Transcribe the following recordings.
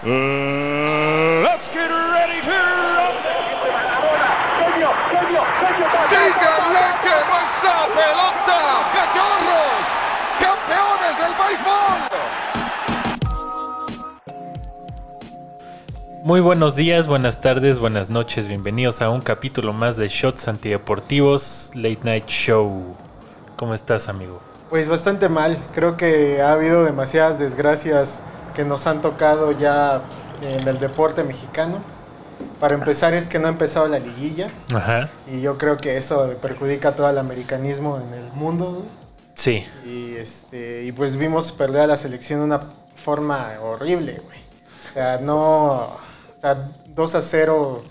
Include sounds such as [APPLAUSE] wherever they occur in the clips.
Let's get ready to rumble. ¡Díganle que no es pelotas, cachorros! ¡Campeones del béisbol! Muy buenos días, buenas tardes, buenas noches, bienvenidos a un capítulo más de Shots Antideportivos Late Night Show. ¿Cómo estás, amigo? Pues bastante mal, creo que ha habido demasiadas desgracias que nos han tocado ya en el deporte mexicano. Para empezar es que no ha empezado la liguilla Ajá. y yo creo que eso perjudica todo el americanismo en el mundo. Sí, Y, este, y pues vimos perder a la selección de una forma horrible, güey. O sea, no... O sea, 2 a 0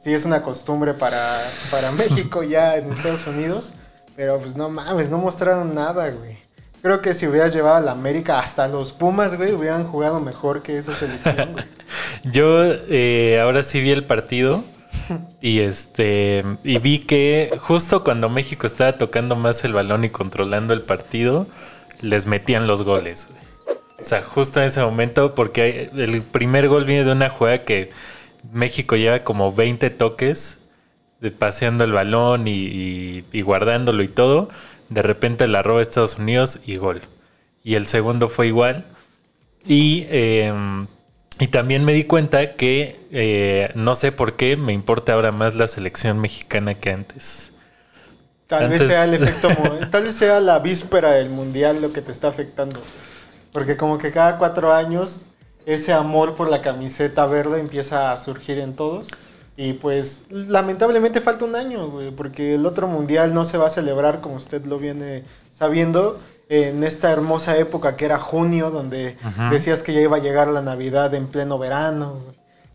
sí es una costumbre para, para [LAUGHS] México ya en Estados Unidos. Pero pues no mames, no mostraron nada, güey. Creo que si hubieras llevado a la América, hasta los Pumas, güey, hubieran jugado mejor que esa selección, [LAUGHS] yo eh, ahora sí vi el partido y este y vi que justo cuando México estaba tocando más el balón y controlando el partido, les metían los goles. O sea, justo en ese momento, porque el primer gol viene de una jugada que México lleva como 20 toques de paseando el balón y guardándolo y todo. De repente la roba Estados Unidos y gol. Y el segundo fue igual. Y, eh, y también me di cuenta que eh, no sé por qué me importa ahora más la selección mexicana que antes. Tal Antes- vez sea el efecto, [LAUGHS] tal vez sea la víspera del mundial lo que te está afectando. Porque como que cada cuatro años ese amor por la camiseta verde empieza a surgir en todos. Y pues lamentablemente falta un año, güey, porque el otro mundial no se va a celebrar como usted lo viene sabiendo en esta hermosa época que era junio, donde decías que ya iba a llegar la Navidad en pleno verano,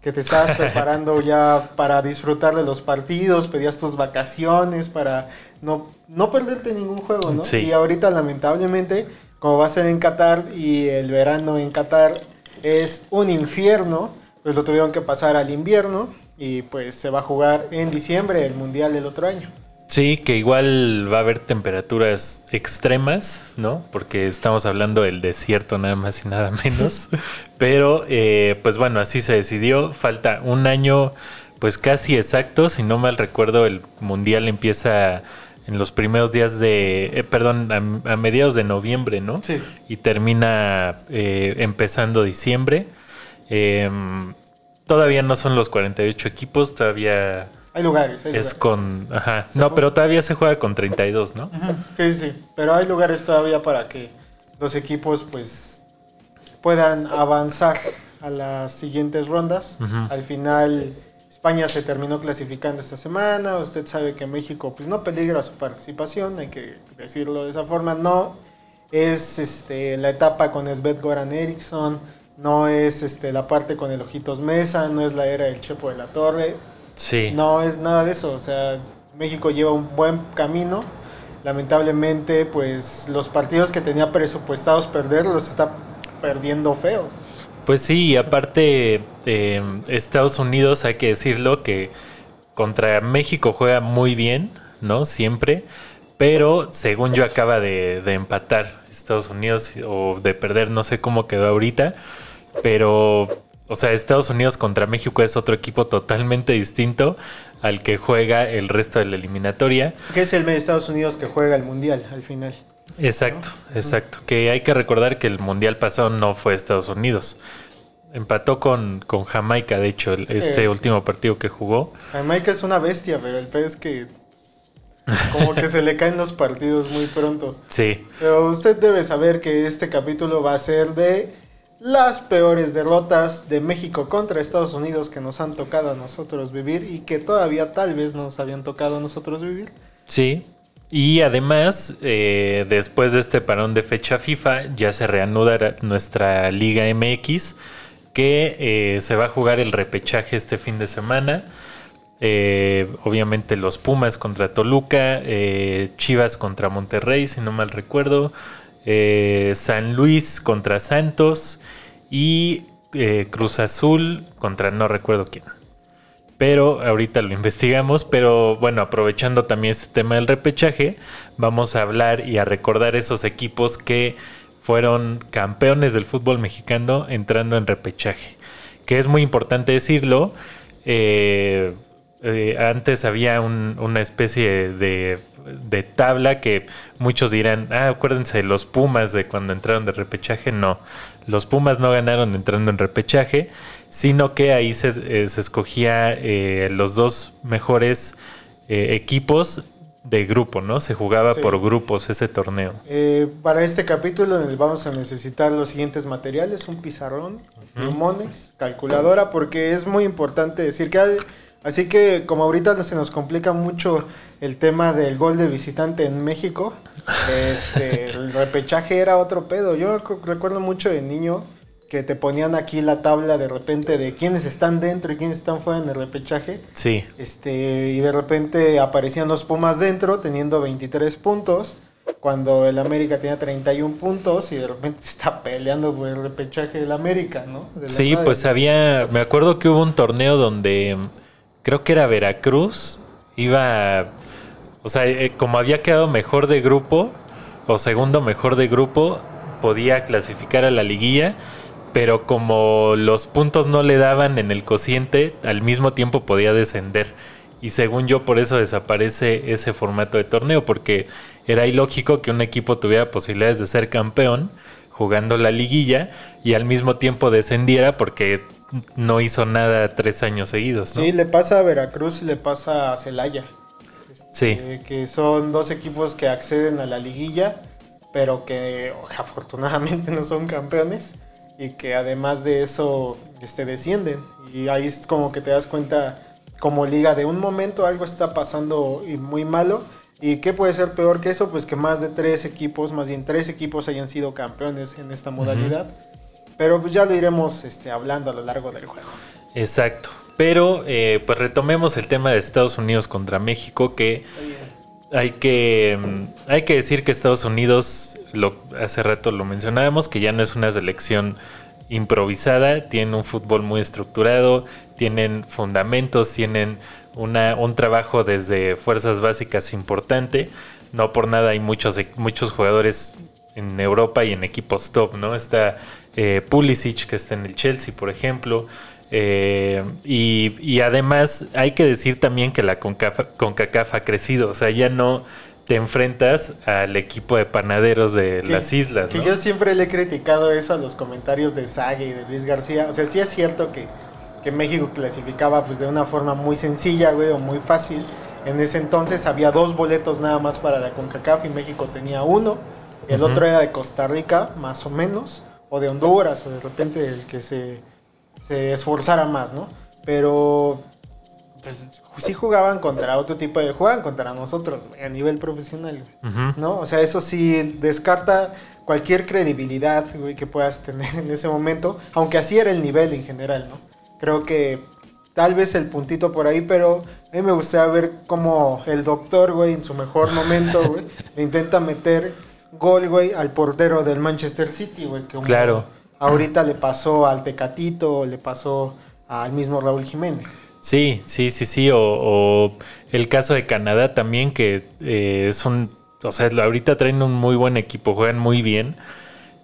que te estabas preparando ya para disfrutar de los partidos, pedías tus vacaciones para no, no perderte ningún juego, ¿no? Sí. Y ahorita lamentablemente, como va a ser en Qatar y el verano en Qatar es un infierno, pues lo tuvieron que pasar al invierno y pues se va a jugar en diciembre el mundial del otro año. Sí, que igual va a haber temperaturas extremas, ¿no? Porque estamos hablando del desierto nada más y nada menos. [LAUGHS] Pero, eh, pues bueno, así se decidió. Falta un año, pues casi exacto. Si no mal recuerdo, el mundial empieza en los primeros días de, eh, perdón, a, a mediados de noviembre, ¿no? Sí. Y termina eh, empezando diciembre. Em, todavía no son los 48 equipos, todavía Hay lugares, hay es lugares. con. Ajá. Se No, pero todavía se juega con 32, ¿no? Ujú, Sí, sí, pero hay lugares todavía para que los equipos pues puedan avanzar a las siguientes rondas. Ujú. Al final España se terminó clasificando esta semana, usted sabe que México pues no peligra su participación, hay que decirlo de esa forma, no es este, la etapa con Svet Goran Eriksson, no es este, la parte con el Ojitos Mesa, no es la era del Chepo de la Torre, Sí. no es nada de eso, o sea, México lleva un buen camino. Lamentablemente, pues los partidos que tenía presupuestados perder los está perdiendo feo. Pues sí, y aparte, eh, Estados Unidos, hay que decirlo, que contra México juega muy bien, ¿no? Siempre. Pero según yo acaba de, de empatar Estados Unidos o de perder, no sé cómo quedó ahorita. Pero, o sea, Estados Unidos contra México es otro equipo totalmente distinto al que juega el resto de la eliminatoria. Que es el de Estados Unidos que juega el mundial al final. Exacto, exacto. Que hay que recordar que el mundial pasado no fue Estados Unidos. Empató con, con Jamaica, de hecho, el- Sí. este último partido que jugó. Jamaica es una bestia, pero el pez es que como que se le caen los partidos muy pronto. Sí, Pero usted debe saber que este capítulo va a ser de las peores derrotas de México contra Estados Unidos que nos han tocado a nosotros vivir y que todavía tal vez nos habían tocado a nosotros vivir. sí. Y además, eh, después de este parón de fecha FIFA, ya se reanuda nuestra Liga MX, que eh, se va a jugar el repechaje este fin de semana. Eh, obviamente los Pumas contra Toluca, Chivas contra Monterrey, si no mal recuerdo, San Luis contra Santos y eh, Cruz Azul contra no recuerdo quién. Pero ahorita lo investigamos, pero bueno, aprovechando también este tema del repechaje, vamos a hablar y a recordar esos equipos que fueron campeones del fútbol mexicano entrando en repechaje. que es muy importante decirlo, eh, eh, antes había un- una especie de, de tabla que muchos dirán, ah, acuérdense, los Pumas de cuando entraron de repechaje, no, los Pumas no ganaron entrando en repechaje, sino que ahí se, eh, se escogía eh, los dos mejores eh, equipos de grupo, ¿no? Se jugaba Sí. por grupos ese torneo. Eh, para este capítulo vamos a necesitar los siguientes materiales, un pizarrón, plumones, calculadora, porque es muy importante decir que... Así que como ahorita se nos complica mucho el tema del gol de visitante en México, este, [LAUGHS] el repechaje era otro pedo. Yo recu- recuerdo mucho de niño que te ponían aquí la tabla de repente de quiénes están dentro y quiénes están fuera en el repechaje. Sí, Este, y de repente aparecían los Pumas dentro teniendo 23 puntos, cuando el América tenía 31 puntos y de repente se [LAUGHS] está peleando por el repechaje del América, ¿no? De Sí, pues había, me acuerdo que hubo un torneo donde creo que era Veracruz, iba, o sea, eh, como había quedado mejor de grupo o segundo mejor de grupo, podía clasificar a la liguilla, pero como los puntos no le daban en el cociente, al mismo tiempo podía descender. Y según yo, por eso desaparece ese formato de torneo, porque era ilógico que un equipo tuviera posibilidades de ser campeón jugando la liguilla y al mismo tiempo descendiera porque no hizo nada tres años seguidos. ¿no? Sí, le pasa a Veracruz y le pasa a Celaya. Sí. eh, que son dos equipos que acceden a la liguilla, pero que afortunadamente [LAUGHS] no son campeones y que además de eso este, descienden. Y ahí es como que te das cuenta como liga de un momento algo está pasando y muy malo. ¿Y qué puede ser peor que eso? Pues que más de tres equipos, más bien tres equipos hayan sido campeones en esta modalidad. Pero pues ya lo iremos este, hablando a lo largo del juego. Exacto. Pero eh, pues retomemos el tema de Estados Unidos contra México, que hay que, mm, hay que decir que Estados Unidos, lo, hace rato lo mencionábamos, que ya no es una selección improvisada, tienen un fútbol muy estructurado, tienen fundamentos, tienen una, un trabajo desde fuerzas básicas importante. No por nada hay muchos, muchos jugadores en Europa y en equipos top, ¿no? Está eh, Pulisic, que está en el Chelsea, por ejemplo. Eh, y, y además hay que decir también que la CONCACAF, CONCACAF ha crecido, o sea, ya no te enfrentas al equipo de panaderos de Que- las islas, Que ¿no? yo siempre le he criticado eso a los comentarios de Sague y de Luis García. O sea, sí es cierto que, que México clasificaba pues de una forma muy sencilla, güey, o muy fácil. En ese entonces había dos boletos nada más para la CONCACAF y México tenía uno. El otro era de Costa Rica, más o menos, o de Honduras, o de repente el que se, se esforzara más, ¿no? Pero pues, sí jugaban contra otro tipo de... Jugaban contra nosotros, a nivel profesional. ¿no? O sea, eso sí descarta cualquier credibilidad güey, que puedas tener en ese momento, aunque así era el nivel en general, ¿no? Creo que tal vez el puntito por ahí, pero a mí me gustaría ver cómo el doctor, güey, en su mejor momento, güey, le intenta meter gol, güey, al portero del Manchester City, güey, que Claro. ahorita le pasó al Tecatito, le pasó al mismo Raúl Jiménez. Sí, sí, sí, sí. O, o el caso de Canadá también, que eh, es un. O sea, ahorita traen un muy buen equipo, juegan muy bien.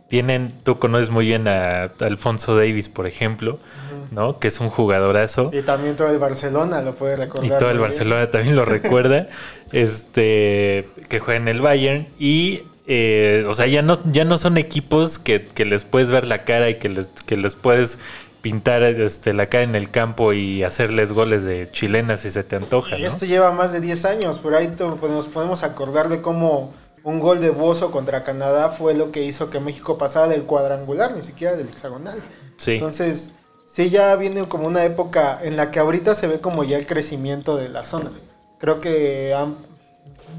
Tienen, tú conoces muy bien a Alfonso Davis, por ejemplo, ¿no? Que es un jugadorazo. Y también todo el Barcelona lo puede Y recordar. todo el. Barcelona también lo recuerda. [LAUGHS] este que juega en el Bayern. Y eh, o sea, ya no, ya no son equipos que, que les puedes ver la cara y que les, que les puedes pintar este, la cara en el campo y hacerles goles de chilenas si se te antoja, Y ¿no? esto lleva más de 10 años, pero ahí pues, nos podemos acordar de cómo un gol de Bozo contra Canadá fue lo que hizo que México pasara del cuadrangular, ni siquiera del hexagonal. Sí. Entonces, sí ya viene como una época en la que ahorita se ve como ya el crecimiento de la zona. Creo que han-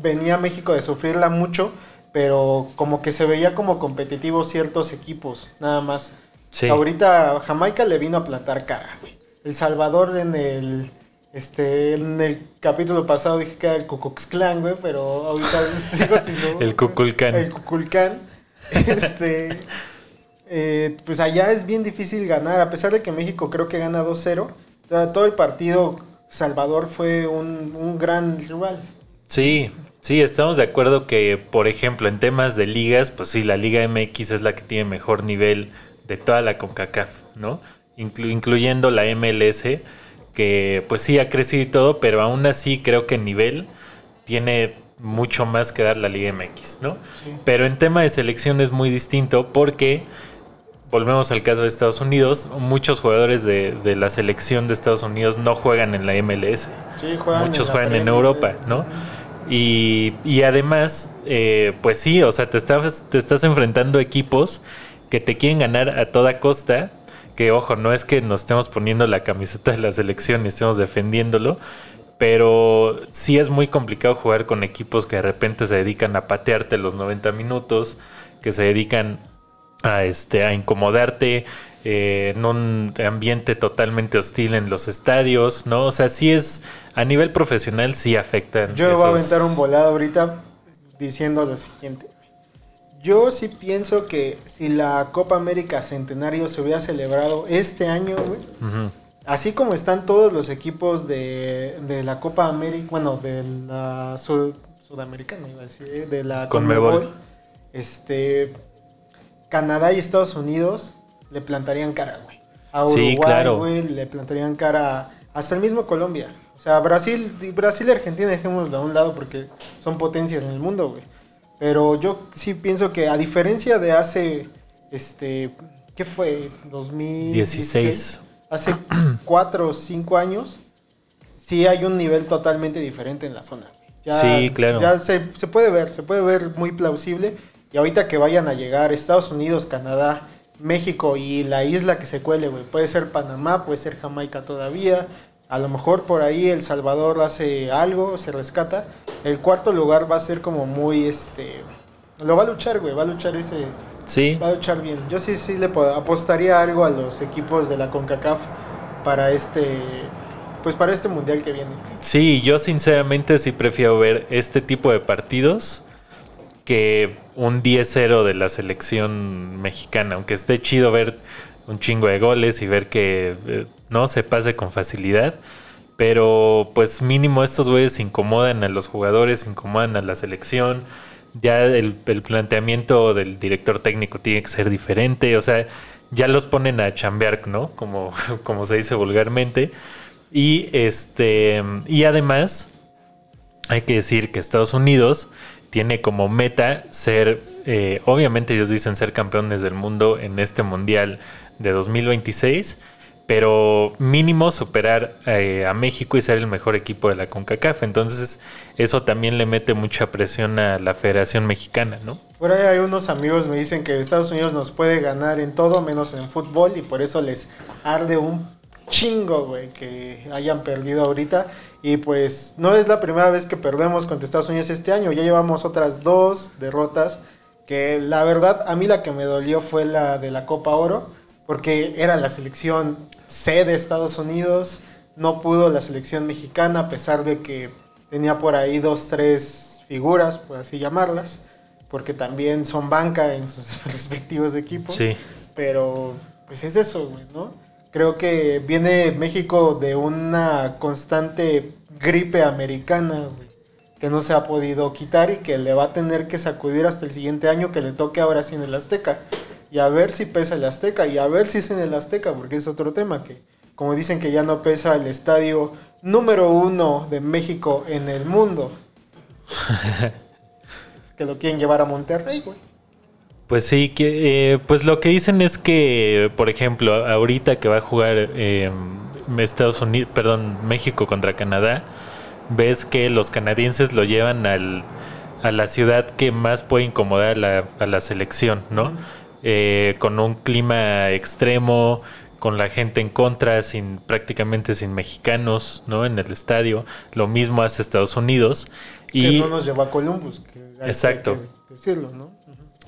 venía México de sufrirla mucho, pero como que se veía como competitivos ciertos equipos, nada más. Sí. Ahorita Jamaica le vino a plantar cara, güey. El Salvador en el este en el capítulo pasado dije que era el Klan, güey, pero ahorita [LAUGHS] sigo sin El Kukulcán. El Kukulcán. Este eh, pues allá es bien difícil ganar, a pesar de que México creo que gana 2-0. o sea, Todo el partido Salvador fue un, un gran rival. Sí, sí, estamos de acuerdo que, por ejemplo, en temas de ligas, pues sí, la Liga MX es la que tiene mejor nivel de toda la CONCACAF, ¿no? inclu- incluyendo la MLS, que pues sí ha crecido y todo, pero aún así creo que en nivel tiene mucho más que dar la Liga MX, ¿no? Sí. Pero en tema de selección es muy distinto porque, volvemos al caso de Estados Unidos, muchos jugadores de, de la selección de Estados Unidos no juegan en la MLS. Sí, juegan Muchos juegan en Europa. ¿no? Y, y además, eh, pues sí, o sea, te estás, te estás enfrentando equipos que te quieren ganar a toda costa. Que ojo, no es que nos estemos poniendo la camiseta de la selección y estemos defendiéndolo, pero sí es muy complicado jugar con equipos que de repente se dedican a patearte los 90 minutos, que se dedican a, este, a incomodarte eh, en un ambiente totalmente hostil en los estadios, ¿no? O sea, sí es, a nivel profesional sí afectan. Yo voy a esos- aventar un volado ahorita diciendo lo siguiente. Yo sí pienso que si la Copa América Centenario se hubiera celebrado este año, güey, así como están todos los equipos de, de la Copa América, bueno, de la sud- sudamericana, iba a decir, de la Conmebol. Conmebol, este, Canadá y Estados Unidos le plantarían cara, güey. A Sí, Uruguay, claro. güey, le plantarían cara hasta el mismo Colombia. O sea, Brasil, Brasil y Argentina dejémoslo a un lado porque son potencias en el mundo, güey. Pero yo sí pienso que a diferencia de hace, este, ¿qué fue? 2016. 16. Hace [CLEARS THROAT] cuatro o cinco años, sí hay un nivel totalmente diferente en la zona. Ya, Sí, claro. Ya se, se puede ver, se puede ver muy plausible. Y ahorita que vayan a llegar Estados Unidos, Canadá, México y la isla que se cuele, güey. Puede ser Panamá, puede ser Jamaica todavía. A lo mejor por ahí El Salvador hace algo, se rescata. El cuarto lugar va a ser como muy, este... Lo va a luchar, güey. Va a luchar ese... Sí, Va a luchar bien. Yo sí, sí le puedo- apostaría algo a los equipos de la CONCACAF para este... Pues para este mundial que viene. sí, yo sinceramente sí prefiero ver este tipo de partidos que un 10-0 de la selección mexicana, aunque esté chido ver un chingo de goles y ver que eh, no se pase con facilidad. Pero pues mínimo estos güeyes incomodan a los jugadores, incomodan a la selección. Ya el, planteamiento del director técnico tiene que ser diferente. O sea, ya los ponen a chambear, ¿no? Como, [LAUGHS] como se dice vulgarmente. Y este. Y además, hay que decir que Estados Unidos tiene como meta ser, eh, obviamente ellos dicen ser campeones del mundo en este mundial de 2026, pero mínimo superar eh, a México y ser el mejor equipo de la CONCACAF. Entonces eso también le mete mucha presión a la Federación Mexicana, ¿no? Por ahí hay unos amigos me dicen que Estados Unidos nos puede ganar en todo menos en fútbol y por eso les arde un chingo, güey, que hayan perdido ahorita. Y pues no es la primera vez que perdemos contra Estados Unidos este año. Ya llevamos otras dos derrotas. Que la verdad, a mí la que me dolió fue la de la Copa Oro. Porque era la selección C de Estados Unidos. No pudo la selección mexicana, a pesar de que tenía por ahí dos, tres figuras, por así llamarlas. Porque también son banca en sus [LAUGHS] respectivos equipos. Sí. Pero, pues es eso, güey, ¿no? Creo que viene México de una constante gripe americana, güey, que no se ha podido quitar y que le va a tener que sacudir hasta el siguiente año que le toque ahora sí en el Azteca. Y a ver si pesa el Azteca y a ver si es en el Azteca, porque es otro tema que, como dicen que ya no pesa el estadio número uno de México en el mundo. [LAUGHS] que lo quieren llevar a Monterrey, güey. Pues sí, que, eh, pues lo que dicen es que, por ejemplo, ahorita que va a jugar eh, Estados Unidos, perdón, México contra Canadá, ves que los canadienses lo llevan al, a la ciudad que más puede incomodar a la, a la selección, ¿no? Eh, con un clima extremo, con la gente en contra, sin prácticamente sin mexicanos, ¿no? En el estadio. Lo mismo hace Estados Unidos. Que Y no nos llevó a Columbus. Que hay Exacto. que decirlo, ¿no?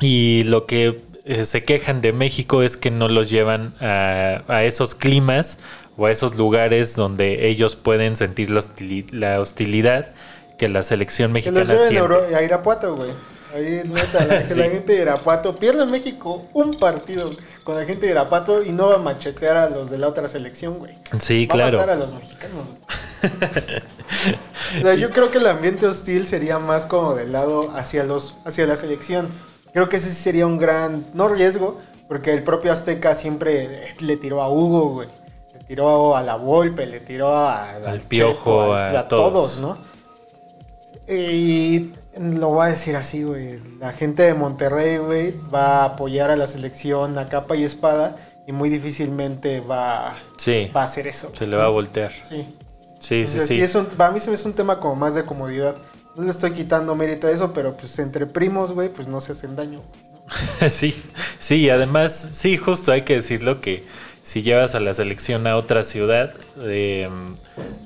Y lo que eh, se quejan de México es que no los llevan a, a esos climas o a esos lugares donde ellos pueden sentir la, hostili- la hostilidad que la selección Que los mexicana lleven a, siente. A Irapuato, güey. Ahí, neta, la, [LAUGHS] Sí. la gente de Irapuato pierde México un partido con la gente de Irapuato y no va a machetear a los de la otra selección, güey. Sí, va a claro. matar a los mexicanos. o sea, yo creo que el ambiente hostil sería más como del lado hacia los hacia la selección. Creo que ese sí sería un gran, no riesgo, Porque el propio Azteca siempre le tiró a Hugo, güey. Le tiró a la Volpe, le tiró a, al Piojo, a, todos. ¿no? Y lo voy a decir así, güey. La gente de Monterrey, güey, va a apoyar a la selección a capa y espada y muy difícilmente va, sí, va a hacer eso. Se le va a voltear. Sí. Sí, sí, sí. Es un, para mí se me es un tema como más de comodidad. No le estoy quitando mérito a eso, pero pues entre primos, güey, pues no se hacen daño. [LAUGHS] sí, sí, y además, sí, justo hay que decirlo que si llevas a la selección a otra ciudad, eh,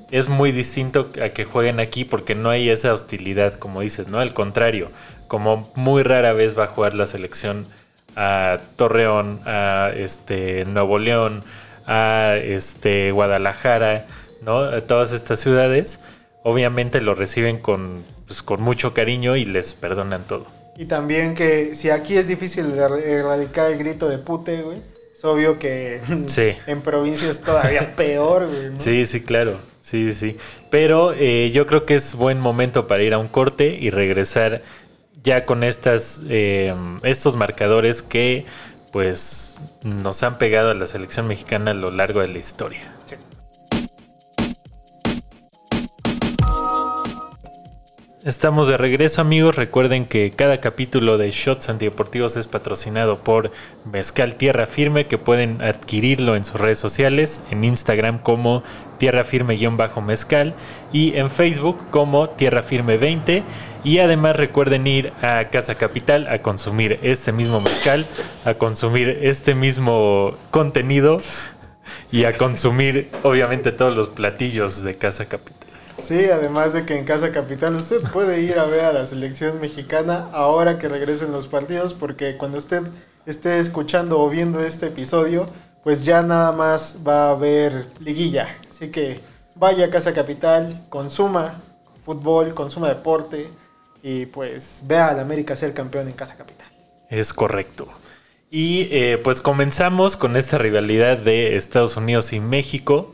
es muy distinto a que jueguen aquí porque no hay esa hostilidad, como dices, ¿no? Al contrario, como muy rara vez va a jugar la selección a Torreón, a este Nuevo León, a este Guadalajara, ¿no? A todas estas ciudades, obviamente lo reciben con, pues, con mucho cariño y les perdonan todo. Y también que si aquí es difícil erradicar el grito de pute, güey, es obvio que [LAUGHS] [LAUGHS] en provincia es todavía [LAUGHS] peor, güey. Sí, sí, claro. Sí, sí. Pero eh, yo creo que es buen momento para ir a un corte y regresar ya con estas, eh, estos marcadores que pues nos han pegado a la selección mexicana a lo largo de la historia. Estamos de regreso amigos, recuerden que cada capítulo de Shots Antideportivos es patrocinado por Mezcal Tierra Firme, que pueden adquirirlo en sus redes sociales, en Instagram como Tierra Firme-Mezcal y en Facebook como Tierra Firme 20. Y además recuerden ir a Casa Capital a consumir este mismo mezcal, a consumir este mismo contenido y a consumir obviamente todos los platillos de Casa Capital. Sí, además de que en Casa Capital usted puede ir a ver a la selección mexicana ahora que regresen los partidos, porque cuando usted esté escuchando o viendo este episodio, pues ya nada más va a haber liguilla. Así que vaya a Casa Capital, consuma fútbol, consuma deporte y pues vea al América ser campeón en Casa Capital. Es correcto. Y eh, pues comenzamos con esta rivalidad de Estados Unidos y México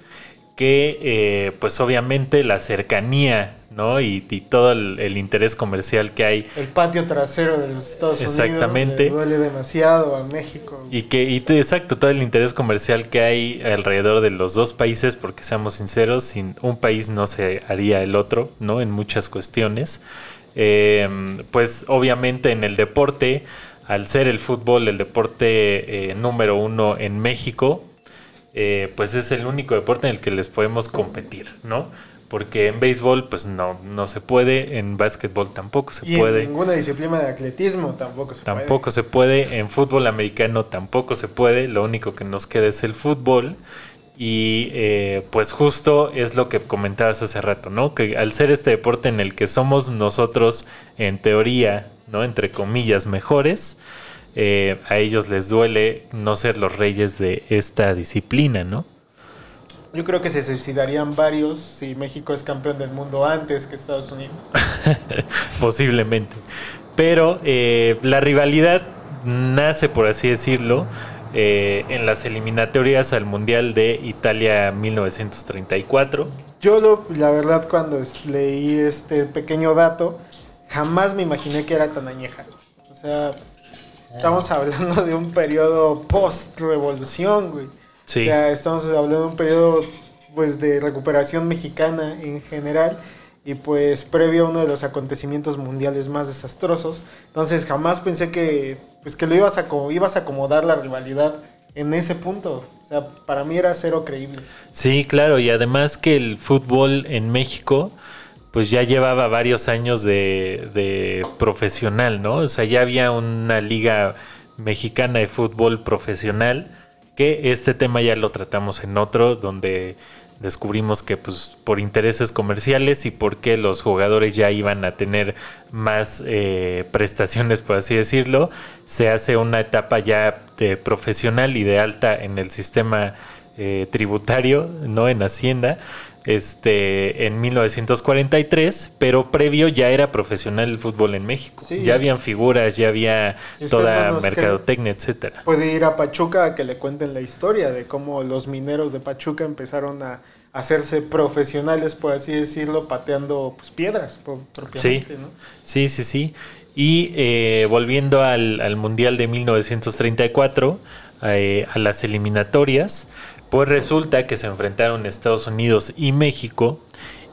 que eh, pues obviamente la cercanía ¿no? y, todo el, interés comercial que hay. El patio trasero de los Estados Exactamente. Unidos duele demasiado a México. Y que, y exacto, todo el interés comercial que hay alrededor de los dos países, porque seamos sinceros, sin un país no se haría el otro, ¿no? En muchas cuestiones. Em, pues obviamente en el deporte, al ser el fútbol el deporte eh, número uno en México, eh, pues es el único deporte en el que les podemos competir, ¿no? Porque en béisbol, pues no, no se puede, en básquetbol tampoco se y puede. En ninguna disciplina de atletismo tampoco se puede. Tampoco se puede, en fútbol americano tampoco se puede, lo único que nos queda es el fútbol. Y eh, pues justo es lo que comentabas hace rato, ¿no? Que al ser este deporte en el que somos nosotros, en teoría, ¿no? Entre comillas, mejores, eh, a ellos les duele no ser los reyes de esta disciplina, ¿no? Yo creo que se suicidarían varios si México es campeón del mundo antes que Estados Unidos. [LAUGHS] Posiblemente. Pero eh, la rivalidad nace, por así decirlo, eh, en las eliminatorias al Mundial de Italia 1934. Yo lo, la verdad cuando leí este pequeño dato, jamás me imaginé que era tan añeja. O sea, Estamos hablando de un periodo post-revolución, güey. Sí. O sea, estamos hablando de un periodo pues de recuperación mexicana en general y pues previo a uno de los acontecimientos mundiales más desastrosos. Entonces jamás pensé que pues que lo ibas a ibas a acomodar la rivalidad en ese punto. O sea, para mí era cero creíble. Sí, claro, y además que el fútbol en México pues ya llevaba varios años de, profesional, ¿no? O sea, ya había una liga mexicana de fútbol profesional, que este tema ya lo tratamos en otro, donde descubrimos que pues por intereses comerciales y porque los jugadores ya iban a tener más eh, prestaciones, por así decirlo, se hace una etapa ya de profesional y de alta en el sistema eh, tributario, ¿no? En Hacienda este, en 1943, pero previo ya era profesional el fútbol en México. ya habían figuras, ya había toda mercadotecnia, etcétera. Puede ir a Pachuca a que le cuenten la historia de cómo los mineros de Pachuca empezaron a hacerse profesionales, por así decirlo, pateando pues, piedras propiamente, sí. Sí, sí, sí. Y eh, volviendo al, al Mundial de 1934, eh, a las eliminatorias, pues resulta que se enfrentaron Estados Unidos y México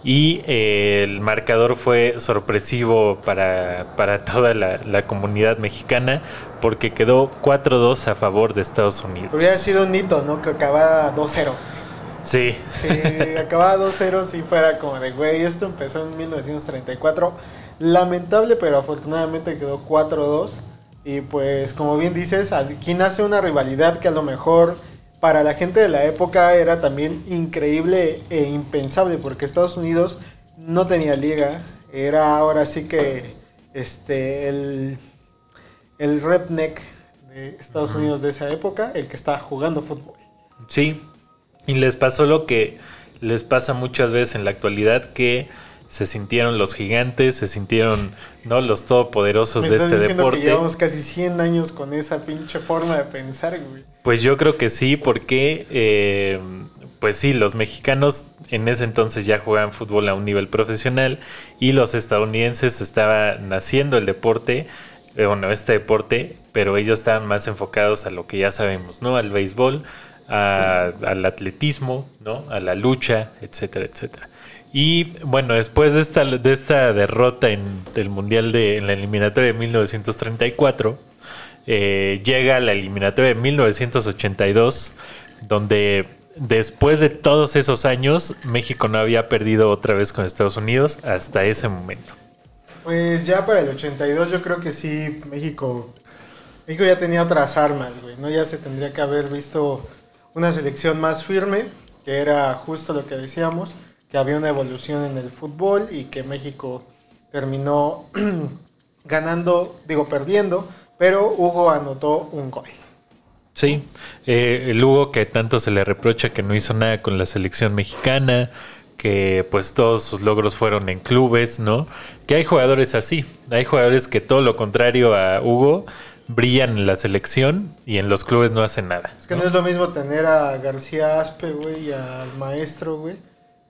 y eh, el marcador fue sorpresivo para, para toda la, la comunidad mexicana porque quedó 4-2 a favor de Estados Unidos. Hubiera sido un hito, ¿no? Que acabara 2-0. Sí. Sí, acababa 2-0 si fuera como de, güey, esto empezó en 1934. Lamentable, pero afortunadamente quedó 4-2. Y pues, como bien dices, aquí nace una rivalidad que a lo mejor para la gente de la época era también increíble e impensable, porque Estados Unidos no tenía liga. Era ahora sí que este el, el redneck de Estados Unidos de esa época, el que estaba jugando fútbol. Sí, y les pasó lo que les pasa muchas veces en la actualidad, que se sintieron los gigantes, se sintieron ¿no? los todopoderosos Me de estás este deporte. que llevamos casi 100 años con esa pinche forma de pensar, güey. Pues yo creo que sí, porque eh, pues sí, los mexicanos en ese entonces ya jugaban fútbol a un nivel profesional y los estadounidenses estaban naciendo el deporte, eh, bueno, este deporte, pero ellos estaban más enfocados a lo que ya sabemos, ¿no? Al béisbol, a- al atletismo, ¿no? A la lucha, etcétera, etcétera. Y bueno, después de esta, de esta derrota en el Mundial de en la eliminatoria de 1934, eh, llega la eliminatoria de 1982, donde después de todos esos años, México no había perdido otra vez con Estados Unidos hasta ese momento. Pues ya para el 82 yo creo que sí, México, México ya tenía otras armas, güey, ¿no? Ya se tendría que haber visto una selección más firme, que era justo lo que decíamos, que había una evolución en el fútbol y que México terminó [CLEARS THROAT] ganando, digo perdiendo, pero Hugo anotó un gol. Sí, eh, el Hugo que tanto se le reprocha que no hizo nada con la selección mexicana, que pues todos sus logros fueron en clubes, ¿no? Que hay jugadores así, hay jugadores que todo lo contrario a Hugo brillan en la selección y en los clubes no hacen nada. Es que no, es lo mismo tener a García Aspe, güey, y al maestro, güey,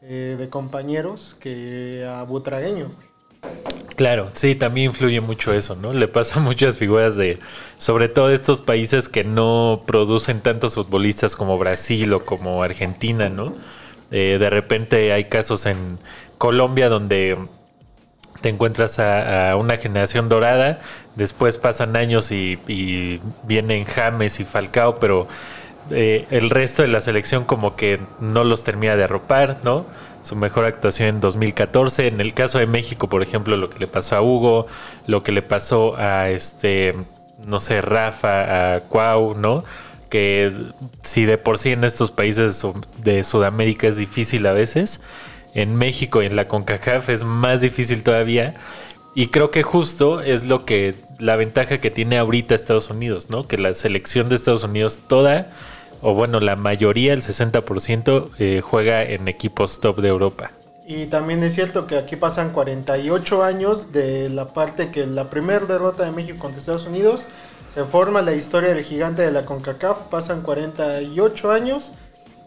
eh, de compañeros que a Butragueño. Claro, sí, también influye mucho eso, ¿no? Le pasa a [LAUGHS] muchas figuras de, sobre todo estos países que no producen tantos futbolistas como Brasil o como Argentina, ¿no? Eh, de repente hay casos en Colombia donde te encuentras a, a una generación dorada, después pasan años y, y vienen James y Falcao, pero eh, el resto de la selección como que no los termina de arropar, ¿no? Su mejor actuación en 2014. En el caso de México, por ejemplo, lo que le pasó a Hugo, lo que le pasó a este, no sé, Rafa, a Cuau, ¿no? Que si de por sí en estos países de Sudamérica es difícil a veces, en México y en la CONCACAF es más difícil todavía. Y creo que justo es lo que la ventaja que tiene ahorita Estados Unidos, ¿no? Que la selección de Estados Unidos toda, o bueno, la mayoría, el 60%, eh, juega en equipos top de Europa. Y también es cierto que aquí pasan 48 años de la parte que la primera derrota de México contra Estados Unidos se forma la historia del gigante de la CONCACAF, pasan 48 años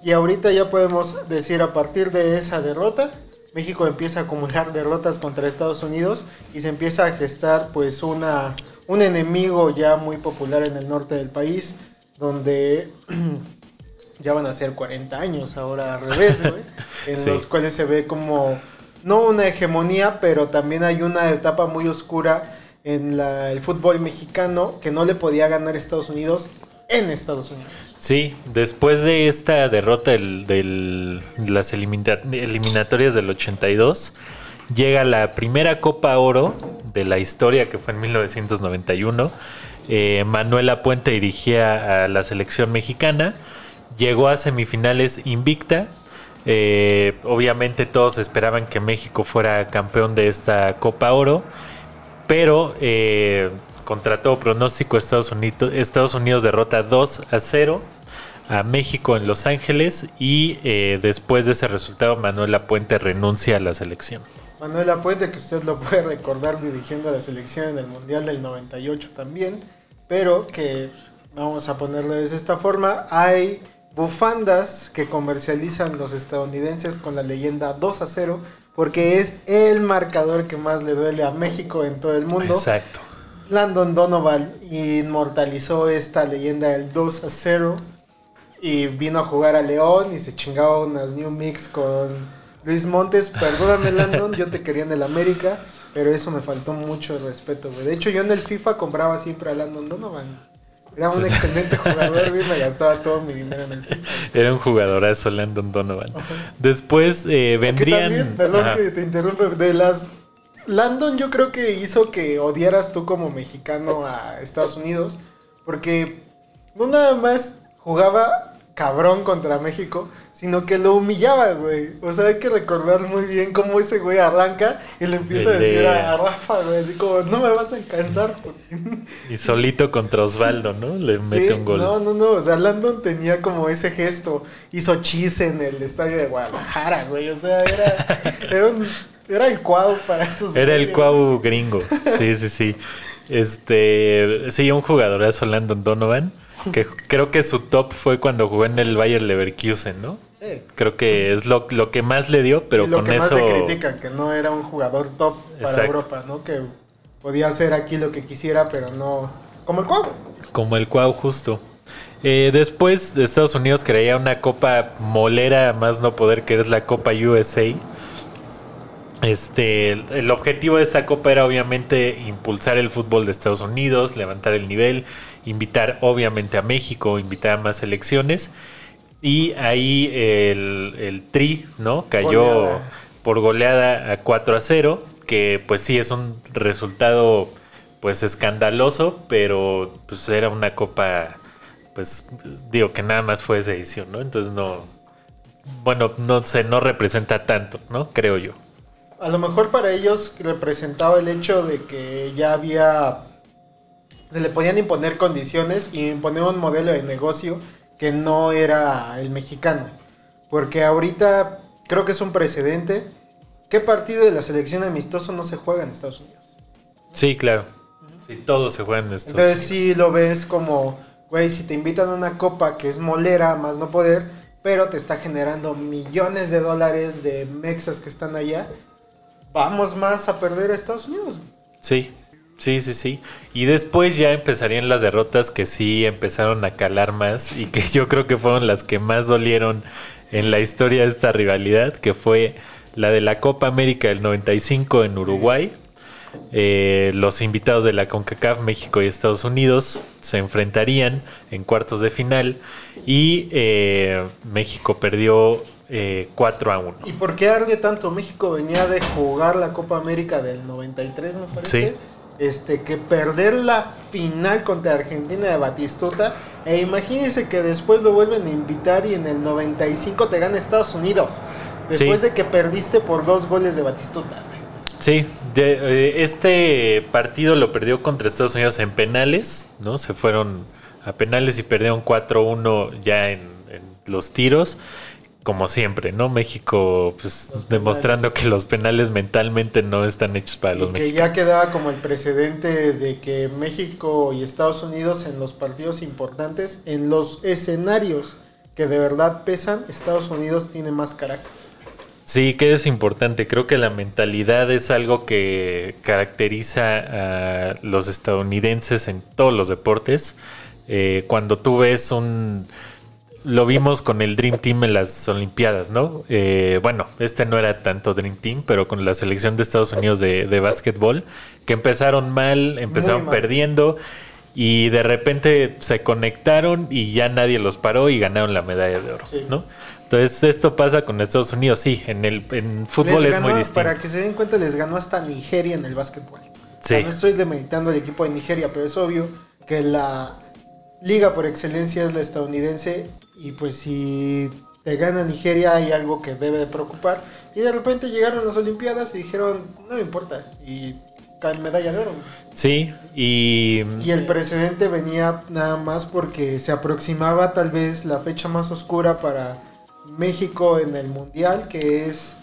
y ahorita ya podemos decir a partir de esa derrota México empieza a acumular derrotas contra Estados Unidos y se empieza a gestar pues una un enemigo ya muy popular en el norte del país donde [CLEARS THROAT] ya van a ser 40 años ahora al revés, güey, [LAUGHS] en Sí. los cuales se ve como no una hegemonía, pero también hay una etapa muy oscura en la- el fútbol mexicano que no le podía ganar Estados Unidos en Estados Unidos. Sí, después de esta derrota de las elimina- eliminatorias del 82, llega la primera Copa Oro de la historia que fue en 1991. Eh, Manuela Puente dirigía a la selección mexicana, llegó a semifinales invicta. Eh, obviamente todos esperaban que México fuera campeón de esta Copa Oro, pero eh, contra todo pronóstico Estados Unidos, Estados Unidos derrota 2 a 0 a México en Los Ángeles y eh, después de ese resultado Manuela Puente renuncia a la selección. Manuela Puente, que usted lo puede recordar dirigiendo a la selección en el Mundial del 98 también, pero que vamos a ponerlo de esta forma, hay bufandas que comercializan los estadounidenses con la leyenda 2 a 0, porque es el marcador que más le duele a México en todo el mundo. Exacto. Landon Donovan inmortalizó esta leyenda del 2 a 0 y vino a jugar a León y se chingaba unas New Mix con Luis Montes. Perdóname, [LAUGHS] Landon, yo te quería en el América, pero eso me faltó mucho el respeto, güey. De hecho, yo en el FIFA compraba siempre a Landon Donovan. Era un [LAUGHS] excelente jugador, güey, me gastaba todo mi dinero en el FIFA. Era un jugadorazo Landon Donovan. Después eh, vendrían. también, perdón Ajá. que te interrumpa, de las... Landon yo creo que hizo que odiaras tú como mexicano a Estados Unidos, porque no nada más jugaba cabrón contra México, sino que lo humillaba, güey. O sea, hay que recordar muy bien cómo ese güey arranca y le empieza a decir de- a, a Rafa, güey, así como, no me vas a porque-". Y solito contra Osvaldo, ¿no? Le mete Sí, un gol. No, no, no. O sea, Landon tenía como ese gesto. Hizo chis en el estadio de Guadalajara, güey. O sea, era, [LAUGHS] era, un- era el cuadro para esos. Era el. Cuau gringo. Sí, sí, sí. Este, sí, un jugadorazo Landon Donovan, que creo que su top fue cuando jugó en el Bayer Leverkusen, ¿no? Sí. Creo que es lo, lo que más le dio, pero y lo con que eso más le critican, que no era un jugador top para. Europa, ¿no? Que podía hacer aquí lo que quisiera, pero no. Como el cuadro. como el Cuau justo. Eh, después de Estados Unidos creía una copa molera más no poder que es la Copa USA. Este, el, el objetivo de esta copa era obviamente impulsar el fútbol de Estados Unidos, levantar el nivel, invitar obviamente a México, invitar a más selecciones. Y ahí el, el Tri, ¿no? Cayó Goleada. por goleada a 4 a 0, que pues sí es un resultado pues escandaloso, pero pues era una copa, pues digo que nada más fue esa edición, ¿no? Entonces no, bueno, no sé, no representa tanto, ¿no? Creo yo. A lo mejor para ellos representaba el hecho de que ya había. Se le podían imponer condiciones y imponer un modelo de negocio que no era el mexicano. Porque ahorita creo que es un precedente. ¿Qué partido de la selección amistoso no se juega en Estados Unidos? Sí, claro. Sí, todos se juegan en estos. Entonces sí lo ves como, güey, si te invitan a una copa que es molera, más no poder, pero te está generando millones de dólares de mexas que están allá, vamos más a perder a Estados Unidos. Sí, sí, sí, sí. Y después ya empezarían las derrotas que sí empezaron a calar más y que [LAUGHS] yo creo que fueron las que más dolieron en la historia de esta rivalidad, que fue la de la Copa América del 95 en Uruguay. Eh, los invitados de la CONCACAF, México y Estados Unidos, se enfrentarían en cuartos de final y eh, México perdió eh, 4 a 1. ¿Y por qué arde tanto? México venía de jugar la Copa América del 93, me parece. Sí. Este, que perder la final contra Argentina de Batistuta. E imagínense que después lo vuelven a invitar y en el 95 te gana Estados Unidos. Después Sí. de que perdiste por dos goles de Batistuta. Sí, de- eh, este partido lo perdió contra Estados Unidos en penales, ¿no? Se fueron a penales y perdieron 4-1 ya en, en los tiros. Como siempre, ¿no? México, pues Los demostrando penales. que los penales mentalmente no están hechos para Y los que mexicanos. ya quedaba como el precedente de que México y Estados Unidos en los partidos importantes, en los escenarios que de verdad pesan, Estados Unidos tiene más carácter. Sí, que es importante. Creo que la mentalidad es algo que caracteriza a los estadounidenses en todos los deportes. Eh, cuando tú ves un... Lo vimos con el Dream Team en las Olimpiadas, ¿no? Eh, bueno, este no era tanto Dream Team, pero con la selección de Estados Unidos de, de básquetbol, que empezaron mal, empezaron mal. perdiendo y de repente se conectaron y ya nadie los paró y ganaron la medalla de oro, Sí. ¿no? Entonces esto pasa con Estados Unidos, sí, en el en fútbol Les es ganó, muy distinto. Para que se den cuenta, les ganó hasta Nigeria en el básquetbol. O sea, Sí. no estoy demeritando al equipo de Nigeria, pero es obvio que la liga por excelencia es la estadounidense y pues si te gana Nigeria hay algo que debe de preocupar. Y de repente llegaron las Olimpiadas y dijeron, no me importa, y caen medalla de oro. Sí, y Y el precedente venía nada más porque se aproximaba tal vez la fecha más oscura para México en el Mundial, que es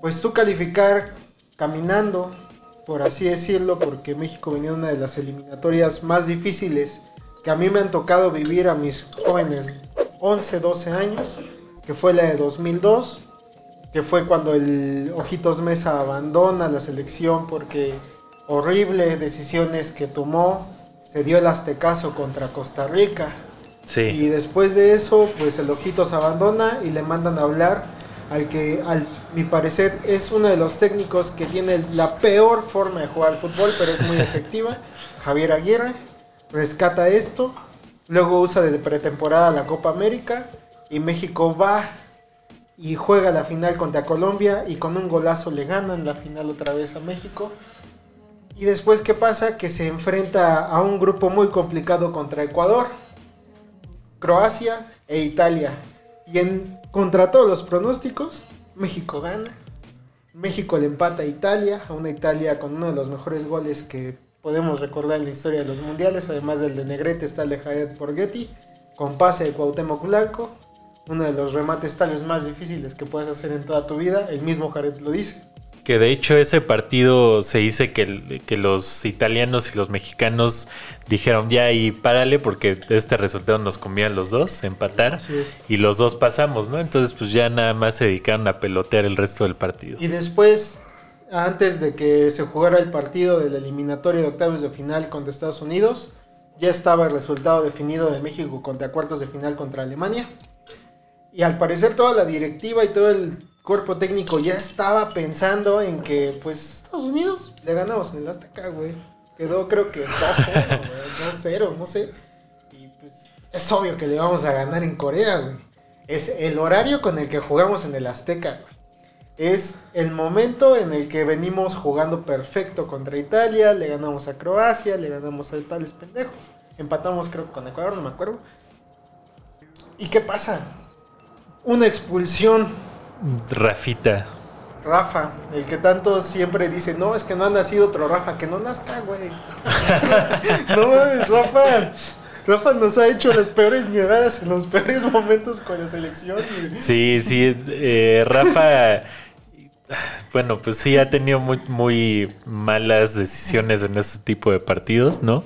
pues tú calificar caminando, por así decirlo, porque México venía de una de las eliminatorias más difíciles que a mí me han tocado vivir a mis jóvenes 11, 12 años, que fue la de 2002, que fue cuando el Ojitos Mesa abandona la selección porque horrible decisiones que tomó. Se dio el aztecaso contra Costa Rica. Y Sí. después de eso, pues el Ojitos abandona y le mandan a hablar al que, al mi parecer, es uno de los técnicos que tiene la peor forma de jugar al fútbol, pero es muy [LAUGHS] efectiva. Javier Aguirre rescata esto, luego usa de pretemporada la Copa América y México va y juega la final contra Colombia y con un golazo le ganan la final otra vez a México. Y después, ¿qué pasa? Que se enfrenta a un grupo muy complicado contra Ecuador. Croacia e Italia. Y en, contra todos los pronósticos, México gana. México le empata a Italia, a una Italia con uno de los mejores goles que podemos recordar en la historia de los mundiales, además del de Negrete está el de Jared Borghetti, con pase de Cuauhtémoc Blanco, uno de los remates tales más difíciles que puedes hacer en toda tu vida, el mismo Jared lo dice. Que de hecho ese partido se dice que, que los italianos y los mexicanos dijeron ya y párale porque este resultado nos comía a los dos, empatar. Y los dos pasamos, ¿no? Entonces pues ya nada más se dedicaron a pelotear el resto del partido. Y después, antes de que se jugara el partido de la eliminatoria de octavos de final contra Estados Unidos, ya estaba el resultado definido de México contra cuartos de final contra Alemania. Y al parecer toda la directiva y todo el cuerpo técnico ya estaba pensando en que, pues, Estados Unidos le ganamos en el Azteca, güey. Quedó creo que 2-0, güey, 2-0, no sé. Y pues es obvio que le vamos a ganar en Corea, güey. Es el horario con el que jugamos en el Azteca, güey. Es el momento en el que venimos jugando perfecto contra Italia, le ganamos a Croacia, le ganamos a tales pendejos. Empatamos creo con Ecuador, no me acuerdo. ¿Y qué pasa? Una expulsión. Rafita. Rafa, el que tanto siempre dice, no, es que no ha nacido otro Rafa, que no nazca, güey. [LAUGHS] no mames, Rafa. Rafa nos ha hecho las peores miradas en los peores momentos con la selección. güey. Sí, sí, eh, Rafa, bueno, pues sí ha tenido muy, muy malas decisiones en ese tipo de partidos, ¿no?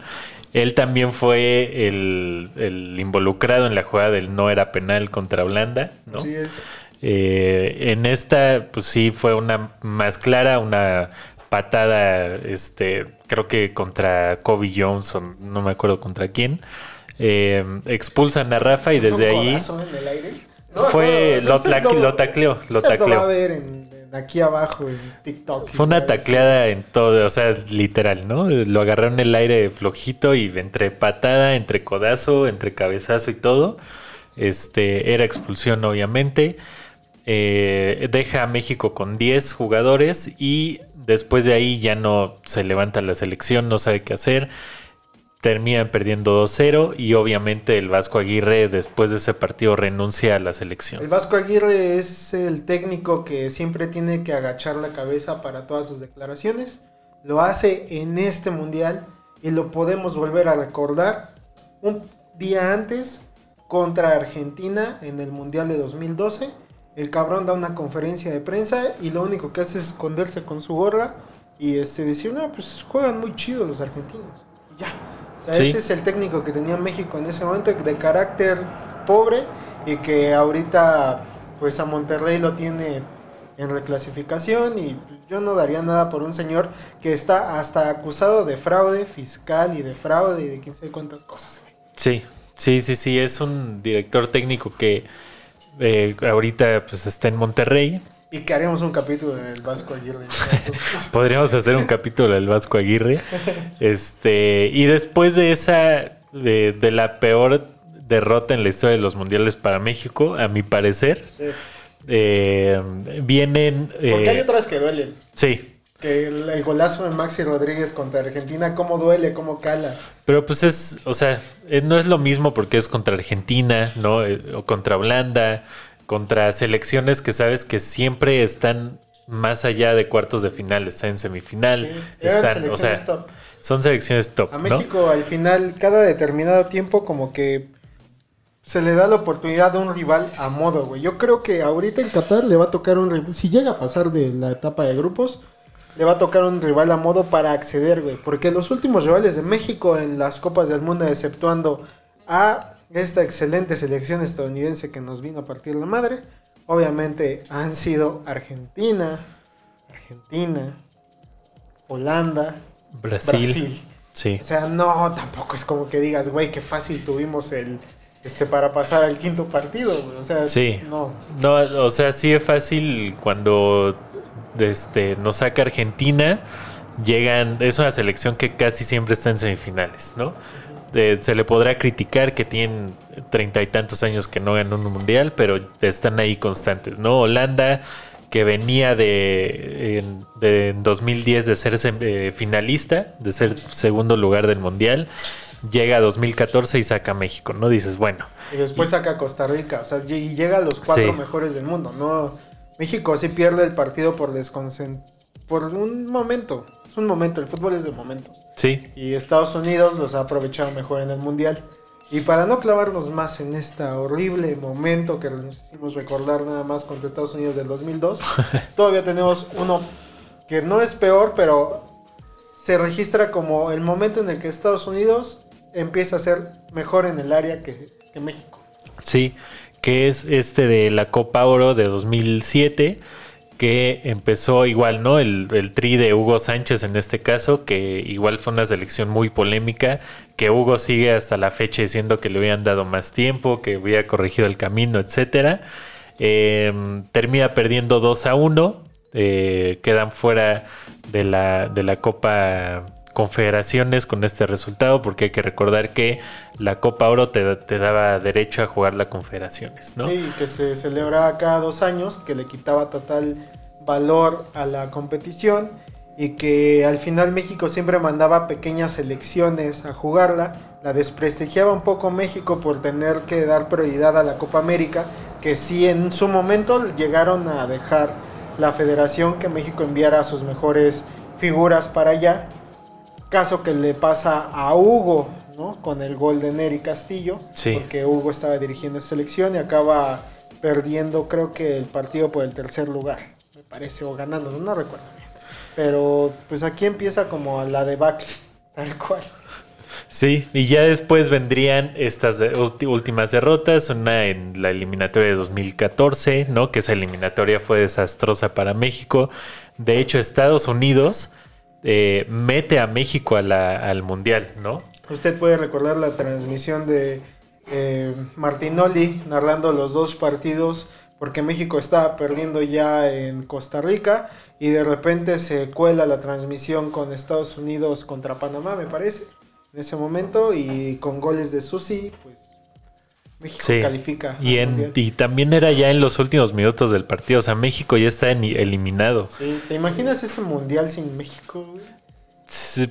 Él también fue el, el involucrado en la jugada del no era penal contra Holanda, ¿no? Es. Eh, en esta, pues sí, fue una más clara, una patada, este, creo que contra Kobe Johnson, no me acuerdo contra quién. Eh, expulsan a Rafa y desde ¿Un ahí en el aire? fue, lo, tla- lo tacleó, lo va a tacleó. ver en, en aquí abajo en TikTok. Fue una tacleada en todo, o sea, literal, ¿no? Lo agarró en el aire flojito y entre patada, entre codazo, entre cabezazo y todo. Este, era expulsión, obviamente. Eh, deja a México con 10 jugadores y después de ahí ya no se levanta la selección, no sabe qué hacer. Terminan perdiendo 2-0 y obviamente el Vasco Aguirre después de ese partido renuncia a la selección. El Vasco Aguirre es el técnico que siempre tiene que agachar la cabeza para todas sus declaraciones. Lo hace en este mundial y lo podemos volver a recordar un día antes contra Argentina en el mundial de 2012. El cabrón da una conferencia de prensa y lo único que hace es esconderse con su gorra y este, decir, no, pues juegan muy chido los argentinos. Y ya. O sea, Sí. ese es el técnico que tenía México en ese momento, de carácter pobre y que ahorita pues a Monterrey lo tiene en reclasificación y yo no daría nada por un señor que está hasta acusado de fraude fiscal y de fraude y de quién sabe cuántas cosas. güey. Sí, sí, sí, sí, es un director técnico que eh, ahorita pues está en Monterrey. Y que haremos un capítulo del Vasco Aguirre. [LAUGHS] Podríamos hacer un capítulo del Vasco Aguirre. Este, y después de esa, de, de la peor derrota en la historia de los mundiales para México, a mi parecer, Sí. eh, vienen... eh, Porque hay otras que duelen. Sí, Que el, el golazo de Maxi Rodríguez contra Argentina, cómo duele, cómo cala. Pero pues es, o sea, eh, no es lo mismo porque es contra Argentina, ¿no? Eh, O contra Holanda, contra selecciones que sabes que siempre están más allá de cuartos de final, están en semifinal, Sí, eran están, o sea, selecciones top. son selecciones top, A ¿no? México al final, cada determinado tiempo, como que se le da la oportunidad a un rival a modo, güey. Yo creo que ahorita en Qatar le va a tocar un rival, si llega a pasar de la etapa de grupos, le va a tocar un rival a modo para acceder, güey. Porque los últimos rivales de México en las Copas del Mundo, exceptuando a esta excelente selección estadounidense que nos vino a partir la madre, obviamente han sido Argentina, Argentina, Holanda, Brasil. Brasil. Sí. O sea, no, tampoco es como que digas, güey, qué fácil tuvimos el este para pasar al quinto partido. O sea, Sí. no. No, o sea, sí es fácil cuando este, nos saca Argentina, llegan, es una selección que casi siempre está en semifinales, ¿no? Eh, se le podrá criticar que tienen treinta y tantos años que no ganan un mundial, pero están ahí constantes, ¿no? Holanda, que venía de en, de en 2010 de ser eh, finalista, de ser segundo lugar del mundial, llega a 2014 y saca a México, ¿no? Dices, bueno, Y después saca a Costa Rica, o sea, y llega a los cuatro Sí. mejores del mundo, ¿no? México sí pierde el partido por desconcent... por un momento. Un momento, el fútbol es de momentos. sí, Y Estados Unidos los ha aprovechado mejor en el Mundial. Y para no clavarnos más en este horrible momento que nos hicimos recordar nada más contra Estados Unidos del 2002, [LAUGHS] todavía tenemos uno que no es peor, pero se registra como el momento en el que Estados Unidos empieza a ser mejor en el área que, que México. Sí, que es este de la Copa Oro de 2007, que empezó igual, ¿no? El, el tri de Hugo Sánchez en este caso, que igual fue una selección muy polémica, que Hugo sigue hasta la fecha diciendo que le habían dado más tiempo, que había corregido el camino, etcétera. Eh, termina perdiendo 2 a 1, eh, quedan fuera de la, de la Copa Confederaciones con este resultado, porque hay que recordar que la Copa Oro te, te daba derecho a jugar la Confederaciones, ¿no? Sí, que se celebra cada dos años, que le quitaba total valor a la competición y que al final México siempre mandaba pequeñas selecciones a jugarla. La desprestigiaba un poco México por tener que dar prioridad a la Copa América, que sí en su momento llegaron a dejar la federación que México enviara a sus mejores figuras para allá. Caso que le pasa a Hugo, ¿no? Con el gol de Neri Castillo, Sí. porque Hugo estaba dirigiendo esa selección y acaba perdiendo, creo que el partido por el tercer lugar, me parece, o ganando, no recuerdo bien. Pero pues aquí empieza como la debacle, tal cual. Sí, y ya después vendrían estas últimas derrotas, una en la eliminatoria de 2014, ¿no? Que esa eliminatoria fue desastrosa para México. De hecho, Estados Unidos eh, mete a México al Mundial, ¿no? Usted puede recordar la transmisión de eh, Martinoli narrando los dos partidos porque México estaba perdiendo ya en Costa Rica y de repente se cuela la transmisión con Estados Unidos contra Panamá, me parece, en ese momento y con goles de Susi, pues México Sí. califica. Y, en- también era ya en los últimos minutos del partido, o sea, México ya está en- eliminado. Sí, ¿Te imaginas ese mundial sin México?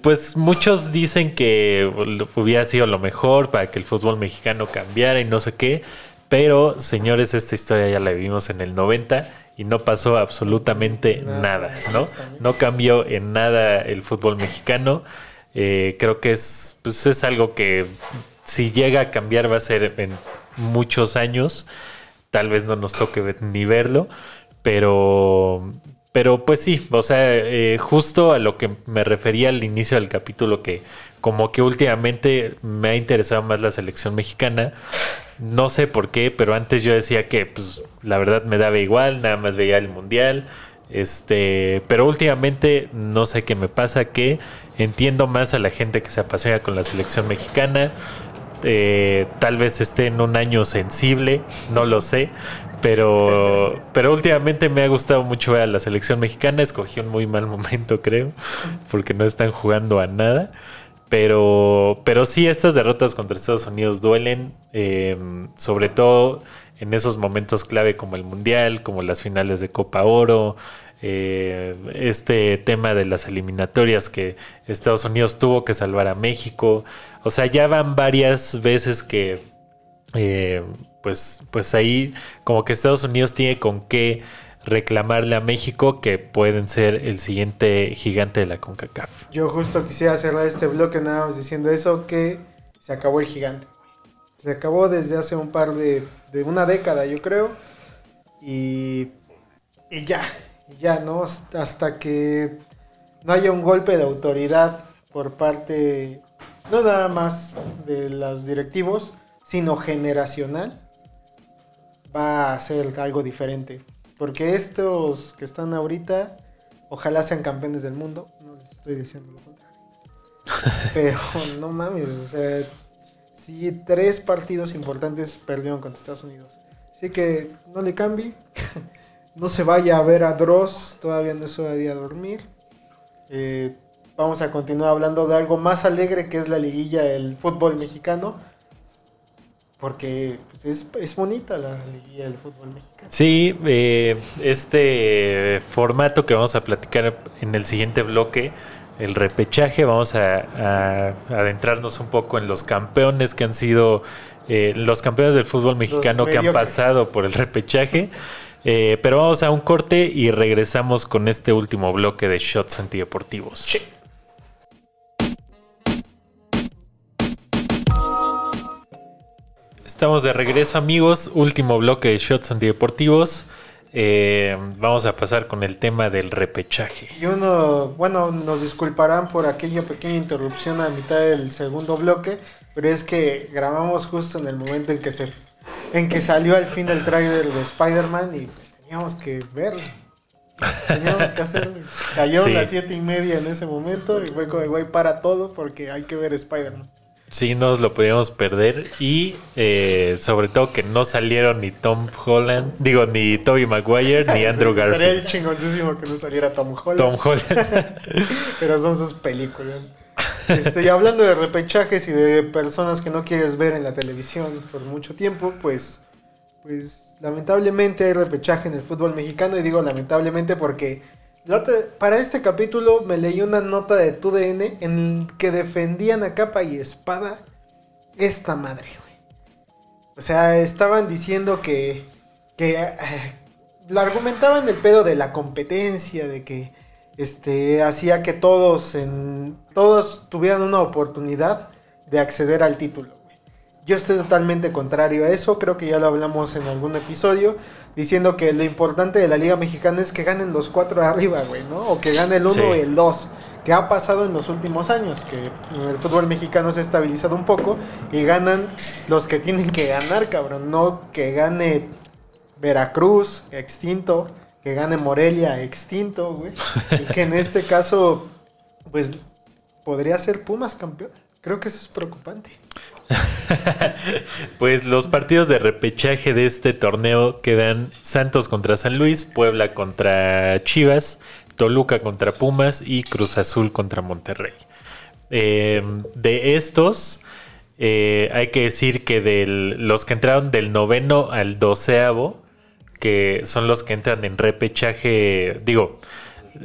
Pues muchos dicen que hubiera sido lo mejor para que el fútbol mexicano cambiara y no sé qué, pero señores, esta historia ya la vivimos en el 90 y no pasó absolutamente Nada, nada, ¿no? No cambió en nada el fútbol mexicano. Eh, creo que es, pues es algo que si llega a cambiar va a ser en muchos años. Tal vez no nos toque ni verlo, pero, pero pues sí, o sea, eh, justo a lo que me refería al inicio del capítulo, que como que últimamente me ha interesado más la selección mexicana. No sé por qué, pero antes yo decía que pues la verdad me daba igual, nada más veía el mundial. Este, pero últimamente no sé qué me pasa, que entiendo más a la gente que se apasiona con la selección mexicana. Eh, tal vez esté en un año sensible, no lo sé. Pero, pero últimamente me ha gustado mucho ver a la selección mexicana. Escogí un muy mal momento, [LAUGHS] creo, porque no están jugando a nada. Pero, pero sí, estas derrotas contra Estados Unidos duelen, eh, sobre todo en esos momentos clave como el Mundial, como las finales de Copa Oro, eh, este tema de las eliminatorias que Estados Unidos tuvo que salvar a México. O sea, ya van varias veces que, eh, pues, pues ahí como que Estados Unidos tiene con qué reclamarle a México que pueden ser el siguiente gigante de la CONCACAF. Yo justo quisiera cerrar este bloque nada más diciendo eso, que se acabó el gigante. Se acabó desde hace un par de, de una década, yo creo. Y, y ya, ya, ¿no? Hasta, que no haya un golpe de autoridad por parte, no nada más de los directivos, sino generacional, va a ser algo diferente. Porque estos que están ahorita, ojalá sean campeones del mundo. No les estoy diciendo lo contrario. [LAUGHS] Pero no mames, o sea, sí, tres partidos importantes perdieron contra Estados Unidos. Así que no le cambie. No se vaya a ver a Dross, todavía no es hora de ir a dormir. Eh, vamos a continuar hablando de algo más alegre que es la liguilla del fútbol mexicano. Porque pues, es, es bonita la liguilla del fútbol mexicano. Sí, eh, este formato que vamos a platicar en el siguiente bloque, el repechaje, vamos a, a adentrarnos un poco en los campeones que han sido, eh, los campeones del fútbol mexicano que han pasado por el repechaje. Eh, pero vamos a un corte y regresamos con este último bloque de shots antideportivos. Estamos de regreso, amigos. Último bloque de shots antideportivos. Eh, vamos a pasar con el tema del repechaje. Y uno, bueno, nos disculparán por aquella pequeña interrupción a mitad del segundo bloque, pero es que grabamos justo en el momento en que se en que salió al fin el tráiler de Spider-Man y pues teníamos que verlo. Teníamos que hacerlo. Cayó Sí. las siete y media en ese momento y fue como, güey, para todo porque hay que ver Spider-Man. Sí, nos lo podíamos perder y eh, sobre todo que no salieron ni Tom Holland, digo, ni Toby Maguire ni [LAUGHS] Andrew Estaría Garfield. chingoncísimo que no saliera Tom Holland. Tom Holland. [LAUGHS] Pero son sus películas. Este, y hablando de repechajes y de personas que no quieres ver en la televisión por mucho tiempo, pues, pues lamentablemente hay repechaje en el fútbol mexicano. Y digo lamentablemente porque para este capítulo me leí una nota de TUDN en que defendían a capa y espada esta madre. O sea, estaban diciendo que, que eh, argumentaban el pedo de la competencia, de que este hacía que todos en todos tuvieran una oportunidad de acceder al título. güey. Yo estoy totalmente contrario a eso, creo que ya lo hablamos en algún episodio, diciendo que lo importante de la Liga Mexicana es que ganen los cuatro arriba, güey, ¿no? O que gane el uno Sí. y el dos, que ha pasado en los últimos años, que el fútbol mexicano se ha estabilizado un poco y ganan los que tienen que ganar, cabrón, no que gane Veracruz, extinto, que gane Morelia, extinto, güey. Y que en este caso, pues, podría ser Pumas campeón. Creo que eso es preocupante. [LAUGHS] Pues los partidos de repechaje de este torneo quedan Santos contra San Luis, Puebla contra Chivas, Toluca contra Pumas y Cruz Azul contra Monterrey. Eh, de estos, eh, hay que decir que los que entraron del noveno al doceavo, que son los que entran en repechaje, digo,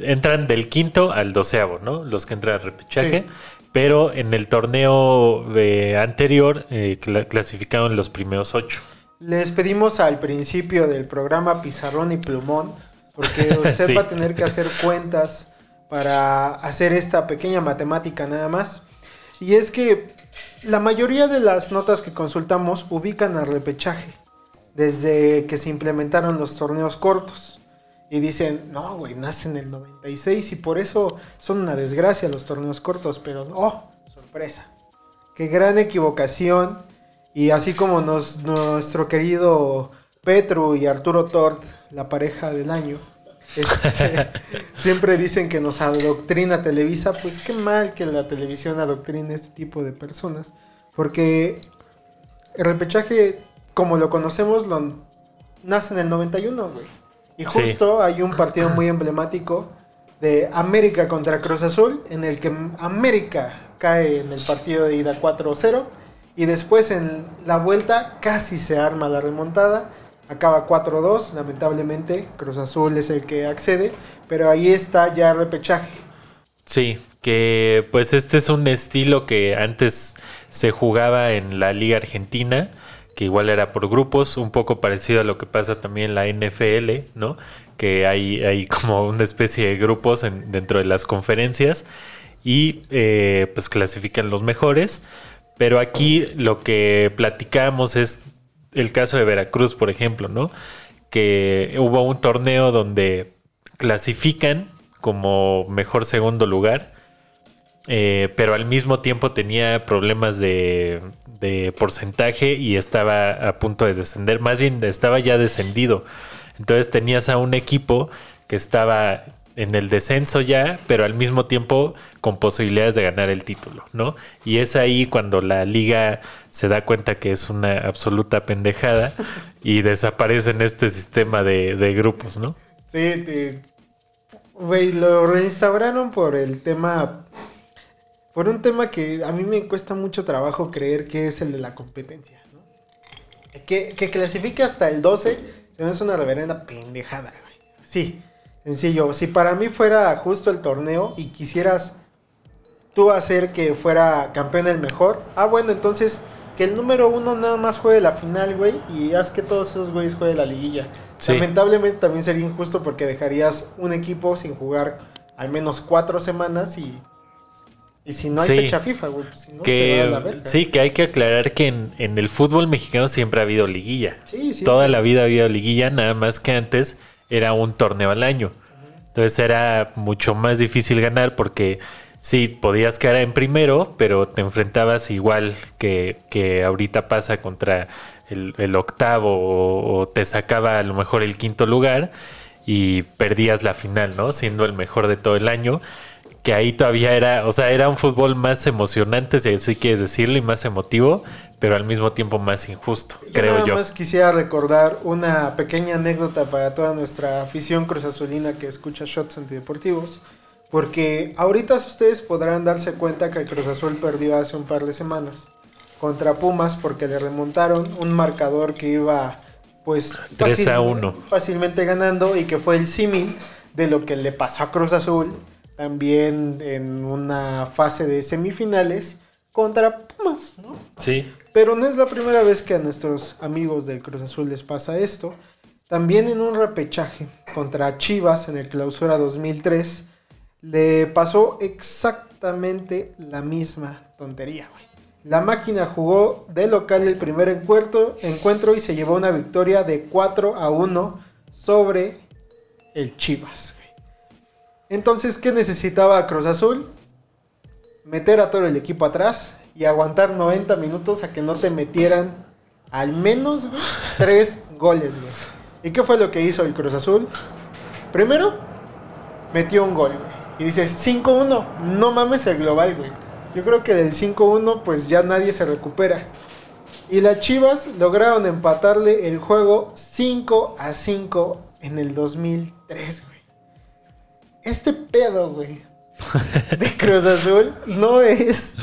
entran del quinto al doceavo, ¿no? Los que entran al repechaje. Sí. Pero en el torneo eh, anterior eh, cla- clasificaron los primeros ocho. Les pedimos al principio del programa Pizarrón y Plumón, porque [LAUGHS] usted Sí. va a tener que hacer cuentas para hacer esta pequeña matemática nada más. Y es que la mayoría de las notas que consultamos ubican al repechaje desde que se implementaron los torneos cortos. Y dicen, no, güey, nace en el 96 y por eso son una desgracia los torneos cortos. Pero, oh, sorpresa. Qué gran equivocación. Y así como nos, nuestro querido Petru y Arturo Tort, la pareja del año, [LAUGHS] este, siempre dicen que nos adoctrina Televisa, pues qué mal que la televisión adoctrine a este tipo de personas. Porque el repechaje, como lo conocemos, lo, nace en el 91, güey. Y Sí. justo hay un partido muy emblemático de América contra Cruz Azul, en el que América cae en el partido de ida 4-0. Y después en la vuelta casi se arma la remontada. Acaba 4-2. Lamentablemente Cruz Azul es el que accede. Pero ahí está ya el repechaje. Sí, que pues este es un estilo que antes se jugaba en la Liga Argentina, que igual era por grupos, un poco parecido a lo que pasa también en la NFL, ¿no? Que hay, hay [LAUGHS] como una especie de grupos en- dentro de las conferencias y eh, pues clasifican los mejores. Pero aquí lo que platicamos es el caso de Veracruz, por ejemplo, ¿no? Que hubo un torneo donde clasifican como mejor segundo lugar, eh, pero al mismo tiempo tenía problemas de, de porcentaje y estaba a punto de descender, más bien estaba ya descendido. Entonces tenías a un equipo que estaba en el descenso ya, pero al mismo tiempo con posibilidades de ganar el título, ¿no? Y es ahí cuando la liga se da cuenta que es una absoluta pendejada [LAUGHS] y desaparece en este sistema de, de grupos, ¿no? Sí, güey, lo reinstauraron por el tema, por un tema que a mí me cuesta mucho trabajo creer que es el de la competencia, ¿no? Que, que clasifique hasta el 12 se me hace una reverenda pendejada, güey. Sí, sencillo. Si para mí fuera justo el torneo y quisieras tú hacer que fuera campeón el mejor, ah, bueno, entonces que el número uno nada más juegue la final, güey, y haz que todos esos güeyes jueguen la liguilla. Sí. Lamentablemente también sería injusto porque dejarías un equipo sin jugar al menos cuatro semanas y, y si no hay Sí. fecha FIFA, güey, pues si no se va a la Que verga. sí, que hay que aclarar que en, en el fútbol mexicano siempre ha habido liguilla. Sí, sí. Toda la vida ha habido liguilla, nada más que antes era un torneo al año. Entonces era mucho más difícil ganar porque sí, podías quedar en primero, pero te enfrentabas igual que, que ahorita pasa contra el, el octavo o, o te sacaba a lo mejor el quinto lugar y perdías la final, ¿no? Siendo el mejor de todo el año. Que ahí todavía era, o sea, era un fútbol más emocionante, si así quieres decirlo, y más emotivo, pero al mismo tiempo más injusto, creo nada yo. más quisiera recordar una pequeña anécdota para toda nuestra afición cruzazulina que escucha Shots Antideportivos. Porque ahorita ustedes podrán darse cuenta que el Cruz Azul perdió hace un par de semanas contra Pumas porque le remontaron un marcador que iba pues 3 a 1. fácilmente ganando y que fue el símil de lo que le pasó a Cruz Azul también en una fase de semifinales contra Pumas, ¿no? Sí, Pero no es la primera vez que a nuestros amigos del Cruz Azul les pasa esto. También en un repechaje contra Chivas en el Clausura 2003 le pasó exactamente la misma tontería, güey. La máquina jugó de local el primer encuentro, encuentro y se llevó una victoria de 4 a 1 sobre el Chivas. Entonces, ¿qué necesitaba Cruz Azul? meter a todo el equipo atrás y aguantar 90 minutos a que no te metieran al menos güey, [LAUGHS] tres goles, güey. ¿Y qué fue lo que hizo el Cruz Azul? Primero, metió un gol, güey. Y dices, 5-1, no mames el global, güey. Yo creo que del 5-1 pues ya nadie se recupera. Y las Chivas lograron empatarle el juego 5 a 5 en el 2003, güey. Este pedo, güey, de Cruz Azul no es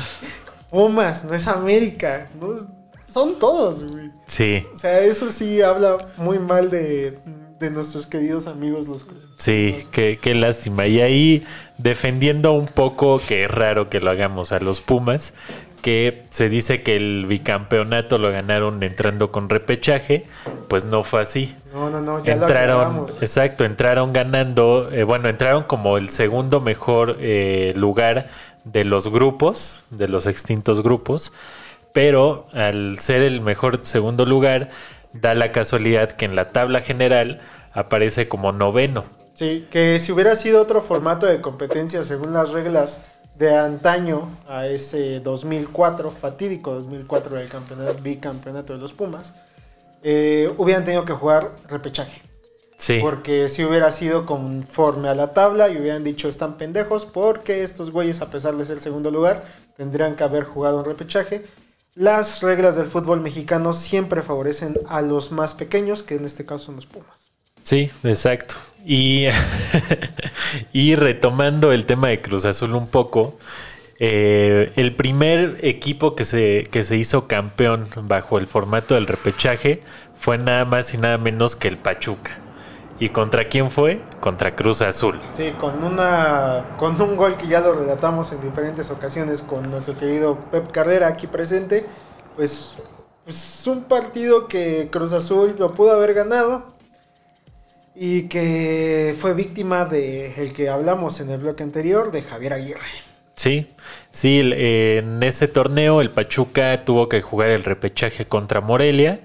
Pumas, no es América, no es- son todos, güey. sí, O sea, eso sí habla muy mal de, de nuestros queridos amigos los Cruz Azul. sí, qué, qué lástima. Y ahí defendiendo un poco, que es raro que lo hagamos a los Pumas, que se dice que el bicampeonato lo ganaron entrando con repechaje, pues no fue así. No, no, no, ya entraron, exacto, entraron ganando, eh, bueno, entraron como el segundo mejor eh, lugar de los grupos, de los extintos grupos, pero al ser el mejor segundo lugar, da la casualidad que en la tabla general aparece como noveno. Sí, que si hubiera sido otro formato de competencia según las reglas de antaño a ese 2004, fatídico 2004 del campeonato, bicampeonato de los Pumas, eh, hubieran tenido que jugar repechaje. Sí, Porque si hubiera sido conforme a la tabla y hubieran dicho están pendejos porque estos güeyes a pesar de ser segundo lugar tendrían que haber jugado un repechaje. Las reglas del fútbol mexicano siempre favorecen a los más pequeños, que en este caso son los Pumas. sí, exacto. Y, [LAUGHS] y retomando el tema de Cruz Azul un poco, eh, el primer equipo que se, que se hizo campeón bajo el formato del repechaje fue nada más y nada menos que el Pachuca. ¿Y contra quién fue? Contra Cruz Azul. Sí, con una con un gol que ya lo relatamos en diferentes ocasiones con nuestro querido Pep Carrera aquí presente, pues, pues un partido que Cruz Azul lo pudo haber ganado y que fue víctima de el que hablamos en el bloque anterior de Javier Aguirre. Sí, sí, eh, en ese torneo el Pachuca tuvo que jugar el repechaje contra Morelia.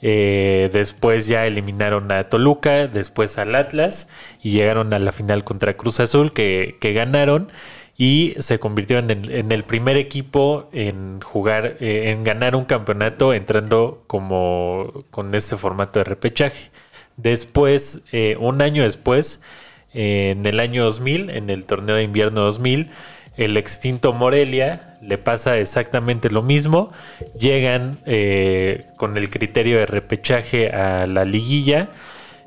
eh, después ya eliminaron a Toluca, después al Atlas y llegaron a la final contra Cruz Azul que, que ganaron y se convirtieron en, en el primer equipo en jugar, eh, en ganar un campeonato entrando como con este formato de repechaje. Después, eh, un año después, En el año 2000, en el torneo de invierno 2000, el extinto Morelia le pasa exactamente lo mismo. Llegan eh, con el criterio de repechaje a la liguilla.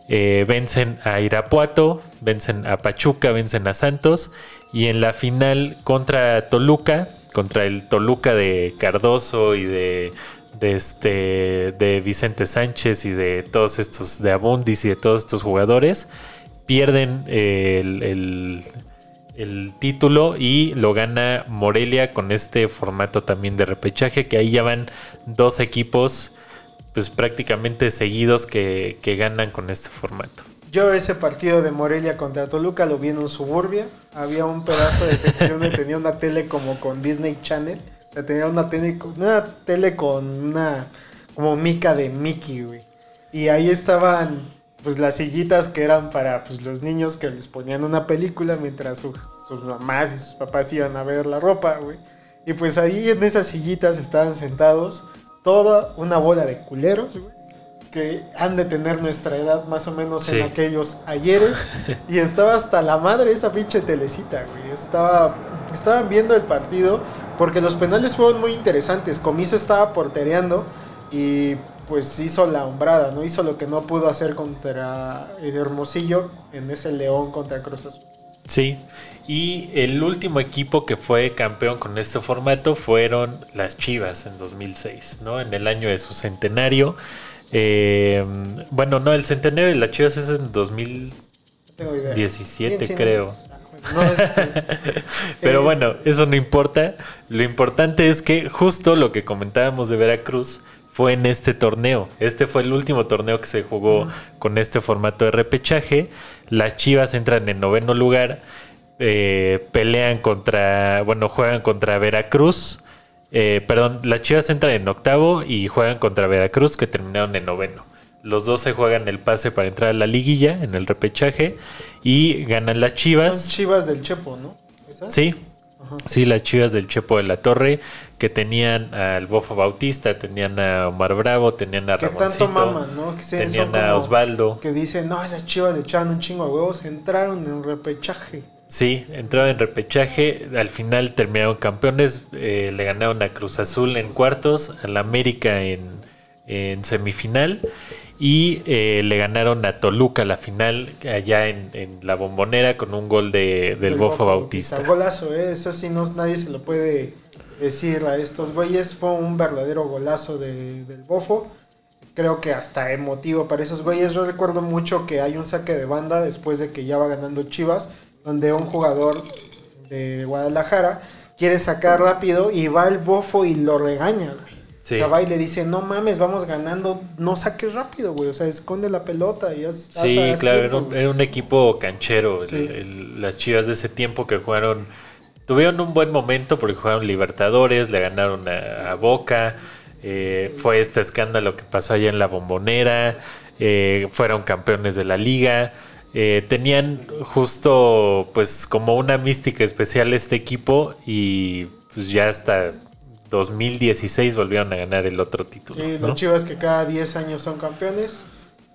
Eh, vencen a Irapuato, vencen a Pachuca, vencen a Santos. Y en la final contra Toluca, contra el Toluca de Cardoso y de, de, este, de Vicente Sánchez y de todos estos, de Abundis y de todos estos jugadores, pierden el, el título y lo gana Morelia con este formato también de repechaje, que ahí ya van dos equipos pues prácticamente seguidos que, que ganan con este formato. Yo ese partido de Morelia contra Toluca lo vi en un suburbia. Había un pedazo de sección donde tenía una tele como con Disney Channel. Tenía una tele, una tele con una como mica de Mickey, güey. Y ahí estaban pues las sillitas que eran para pues, los niños que les ponían una película mientras sus mamás y sus papás iban a ver la ropa, güey. Y pues ahí en esas sillitas estaban sentados toda una bola de culeros, güey, que han de tener nuestra edad más o menos en aquellos ayeres. [LAUGHS] y estaba hasta la madre esa pinche telecita, güey. Estaba, estaban viendo el partido porque los penales fueron muy interesantes. Comiso estaba portereando y pues hizo la hombrada, ¿no? Hizo lo que no pudo hacer contra Hermosillo en ese León contra Cruz Azul. Sí, y el último equipo que fue campeón con este formato fueron las Chivas en 2006, ¿no? En el año de su centenario. Eh, bueno, no, el centenario de las Chivas es en 2017, creo. [LAUGHS] Pero eh, bueno, eso no importa. Lo importante es que justo lo que comentábamos de Veracruz fue en este torneo. Este fue el último torneo que se jugó con este formato de repechaje. Las Chivas entran en noveno lugar, eh, pelean contra, bueno, juegan contra Veracruz. Eh, perdón, las Chivas entran en octavo y juegan contra Veracruz que terminaron en noveno. Los dos se juegan el pase para entrar a la liguilla en el repechaje y ganan las Chivas. Son Chivas del Chepo, ¿no? Sí, Sí, las chivas del Chepo de la Torre, que tenían al Bofo Bautista, tenían a Omar Bravo, tenían a Ramoncito, ¿no? tenían a Osvaldo. Que dicen, no, esas chivas le echaban un chingo de huevos, entraron en repechaje. Sí, entraron en repechaje, al final terminaron campeones, eh, le ganaron a Cruz Azul en cuartos, al América en, en semifinal y eh, le ganaron a Toluca la final allá en, la bombonera con un gol de, del Bofo, Bautista. Golazo, ¿eh? eso sí, no, nadie se lo puede decir a estos güeyes. Fue un verdadero golazo de, del Bofo. Creo que hasta emotivo para esos güeyes. Yo recuerdo mucho que hay un saque de banda después de que ya va ganando Chivas, donde un jugador de Guadalajara quiere sacar rápido y va el Bofo y lo regaña. O sea, va y le dice, no mames, vamos ganando, no saques rápido, güey. O sea, esconde la pelota y haz, Sí, claro, era un, equipo canchero. las chivas de ese tiempo que jugaron, tuvieron un buen momento porque jugaron Libertadores, le ganaron a, Boca. Eh, fue este escándalo que pasó allá en la bombonera. Eh, fueron campeones de la liga. Eh, tenían justo pues como una mística especial este equipo y pues ya hasta 2016 volvieron a ganar el otro título. Sí, los Chivas que cada 10 años son campeones.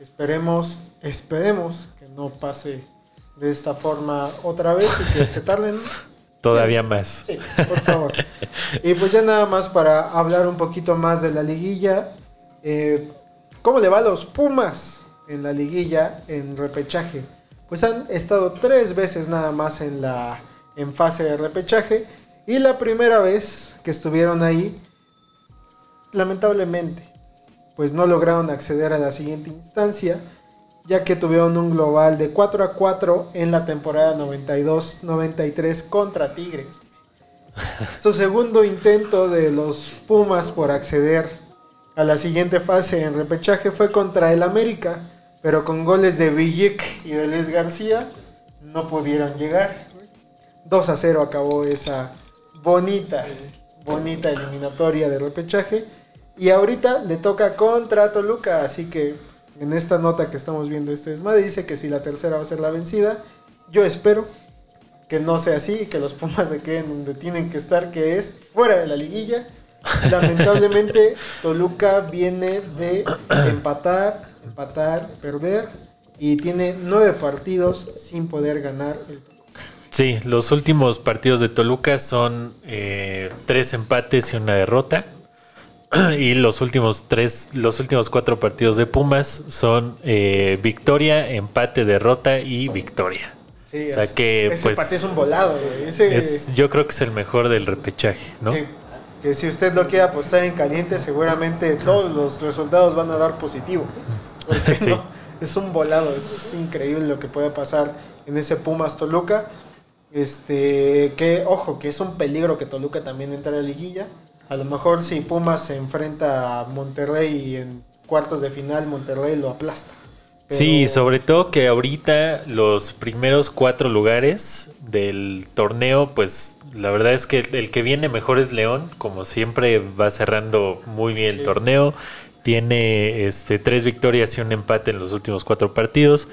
Esperemos, esperemos que no pase de esta forma otra vez y que se tarden. [LAUGHS] Todavía más. Sí, por favor. y pues ya nada más para hablar un poquito más de la liguilla. Eh, ¿Cómo le va a los Pumas en la liguilla en repechaje? Pues han estado tres veces nada más en la en fase de repechaje y la primera vez que estuvieron ahí, lamentablemente, pues no lograron acceder a la siguiente instancia, ya que tuvieron un global de 4 a 4 en la temporada 92-93 contra Tigres. [LAUGHS] Su segundo intento de los Pumas por acceder a la siguiente fase en repechaje fue contra el América, pero con goles de Villic y de Les García no pudieron llegar. 2 a 0 acabó esa bonita, bonita eliminatoria de repechaje. Y ahorita le toca contra Toluca, así que en esta nota que estamos viendo este desmadre dice que si la tercera va a ser la vencida, yo espero que no sea así y que los Pumas se queden donde tienen que estar, que es fuera de la liguilla. [LAUGHS] Lamentablemente Toluca viene de [CLEARS THROAT] empatar, empatar, perder y tiene nueve partidos sin poder ganar el Sí, los últimos partidos de Toluca son eh, tres empates y una derrota. [CLEARS THROAT] Y los últimos tres, los últimos cuatro partidos de Pumas son eh, victoria, empate, derrota y victoria. Sí, O sea es- que, ese pues, partido es un volado, güey. Ese, Es, yo creo que es el mejor del repechaje, ¿no? sí, que si usted lo quiere apostar en caliente, seguramente todos los resultados van a dar positivo. Porque [LAUGHS] Sí. no, es un volado, es increíble lo que puede pasar en ese Pumas Toluca. Este, que ojo, que es un peligro que Toluca también entre a la liguilla. A lo mejor si Pumas se enfrenta a Monterrey y en cuartos de final Monterrey lo aplasta. Pero- Sí, sobre todo que ahorita los primeros cuatro lugares del torneo, pues la verdad es que el que viene mejor es León, como siempre va cerrando muy bien el torneo. Tiene este, tres victorias y un empate en los últimos cuatro partidos.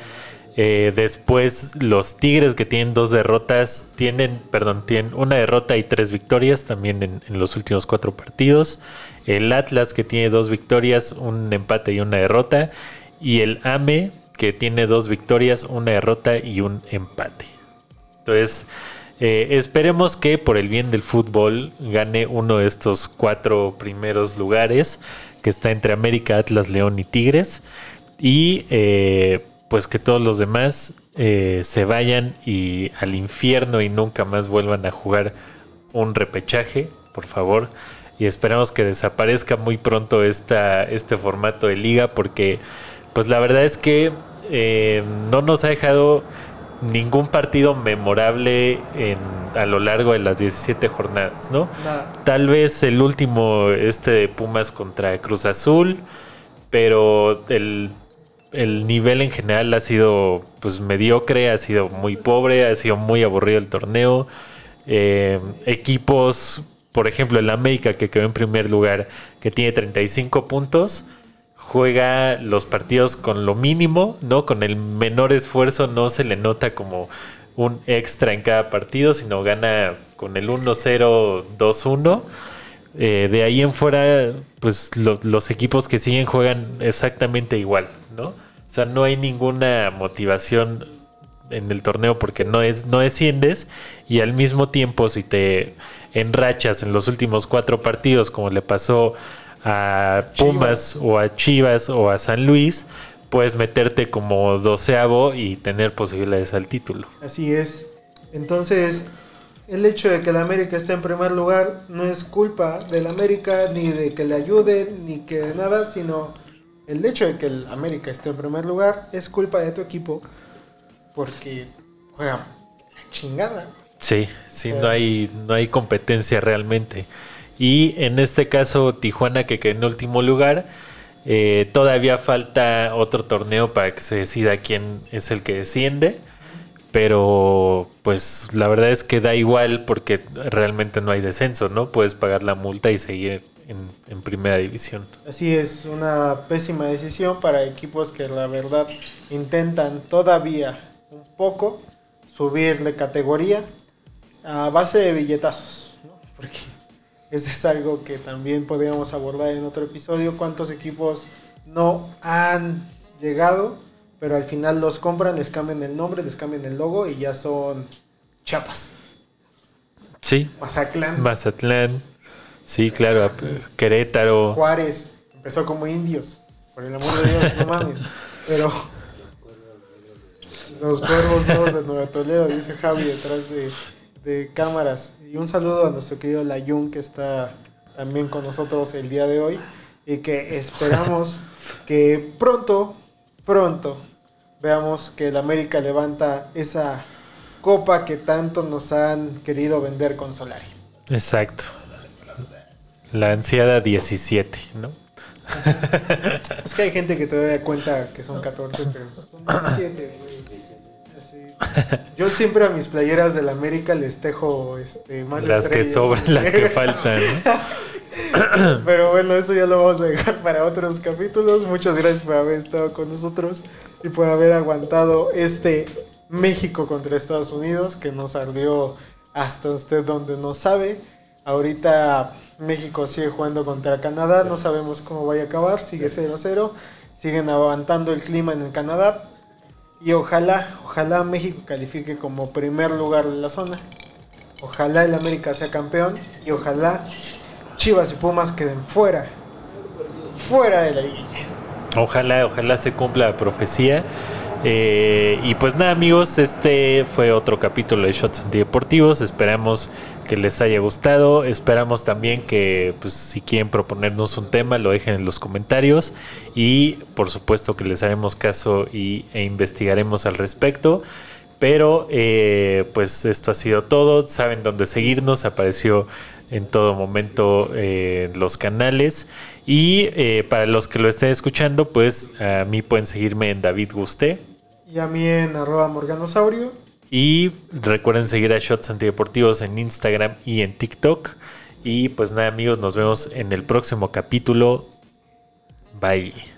Eh, después los Tigres que tienen dos derrotas, tienen, perdón, tienen una derrota y tres victorias también en, en los últimos cuatro partidos. El Atlas que tiene dos victorias, un empate y una derrota. Y el AME que tiene dos victorias, una derrota y un empate. Entonces, eh, esperemos que por el bien del fútbol gane uno de estos cuatro primeros lugares, que está entre América, Atlas, León y Tigres. Y eh, pues que todos los demás eh, se vayan y al infierno y nunca más vuelvan a jugar un repechaje, por favor. Y esperamos que desaparezca muy pronto esta, este formato de liga, porque pues la verdad es que eh, no nos ha dejado ningún partido memorable en, a lo largo de las 17 jornadas, ¿no? Nada. Tal vez el último, este de Pumas contra Cruz Azul, pero el, el nivel en general ha sido pues mediocre, ha sido muy pobre, ha sido muy aburrido el torneo. Eh, equipos, por ejemplo, el América que quedó en primer lugar, que tiene 35 puntos, juega los partidos con lo mínimo, ¿no? Con el menor esfuerzo, no se le nota como un extra en cada partido, sino gana con el 1-0, 2-1. Eh, de ahí en fuera, pues lo- los equipos que siguen juegan exactamente igual, ¿no? O sea, no hay ninguna motivación en el torneo porque no es no desciendes y al mismo tiempo si te enrachas en los últimos cuatro partidos como le pasó a Pumas o a Chivas o a San Luis puedes meterte como doceavo y tener posibilidades al título Así es. Entonces, el hecho de que el América esté en primer lugar no es culpa del América, ni de que le ayude, ni que de nada, sino el hecho de que el América esté en primer lugar es culpa de tu equipo porque juega la chingada. Sí, sí, no hay, no hay competencia realmente. Y en este caso, Tijuana, que quedó en último lugar, eh, todavía falta otro torneo para que se decida quién es el que desciende. Pero, pues, la verdad es que da igual porque realmente no hay descenso, ¿no? Puedes pagar la multa y seguir en, en primera división. Así es, una pésima decisión para equipos que la verdad intentan todavía un poco subir de categoría a base de billetazos, ¿no? Porque eso es algo que también podríamos abordar en otro episodio, cuántos equipos no han llegado, pero al final los compran, les cambian el nombre, les cambian el logo y ya son chapas. Sí, Mazatlán, Mazatlán, sí, claro, Querétaro. Juárez, empezó como indios, por el amor de Dios, no mames. Pero los cuervos nuevos de Nueva Toledo, dice Javi detrás de, de cámaras. Y un saludo a nuestro querido Layun que está también con nosotros el día de hoy. Y que esperamos [LAUGHS] que pronto, pronto, veamos que el América levanta esa copa que tanto nos han querido vender con Solari. Exacto. La ansiada 17, ¿no? Es que hay gente que todavía cuenta que son 14, pero son 17, güey. [LAUGHS] Yo siempre a mis playeras del América les tejo este, más Las que sobran, las que faltan. ¿no? [LAUGHS] Pero bueno, eso ya lo vamos a dejar para otros capítulos. Muchas gracias por haber estado con nosotros y por haber aguantado este México contra Estados Unidos que nos ardió hasta usted donde no sabe. Ahorita México sigue jugando contra Canadá, no sabemos cómo vaya a acabar, sigue 0-0. Siguen aguantando el clima en el Canadá. Y ojalá, ojalá México califique como primer lugar de la zona. Ojalá el América sea campeón. Y ojalá Chivas y Pumas queden fuera. Fuera de la liguilla. Ojalá, ojalá se cumpla la profecía. Eh, y pues nada amigos, este fue otro capítulo de Shots Antideportivos. Esperamos que les haya gustado. Esperamos también que pues, si quieren proponernos un tema lo dejen en los comentarios. Y por supuesto que les haremos caso y, e investigaremos al respecto. Pero eh, pues esto ha sido todo. Saben dónde seguirnos. Apareció en todo momento eh, los canales. Y eh, para los que lo estén escuchando, pues a mí pueden seguirme en David Gusté. Y a mí en arroba morganosaurio. Y recuerden seguir a Shots Antideportivos en Instagram y en TikTok. Y pues nada amigos, nos vemos en el próximo capítulo. Bye. Bye.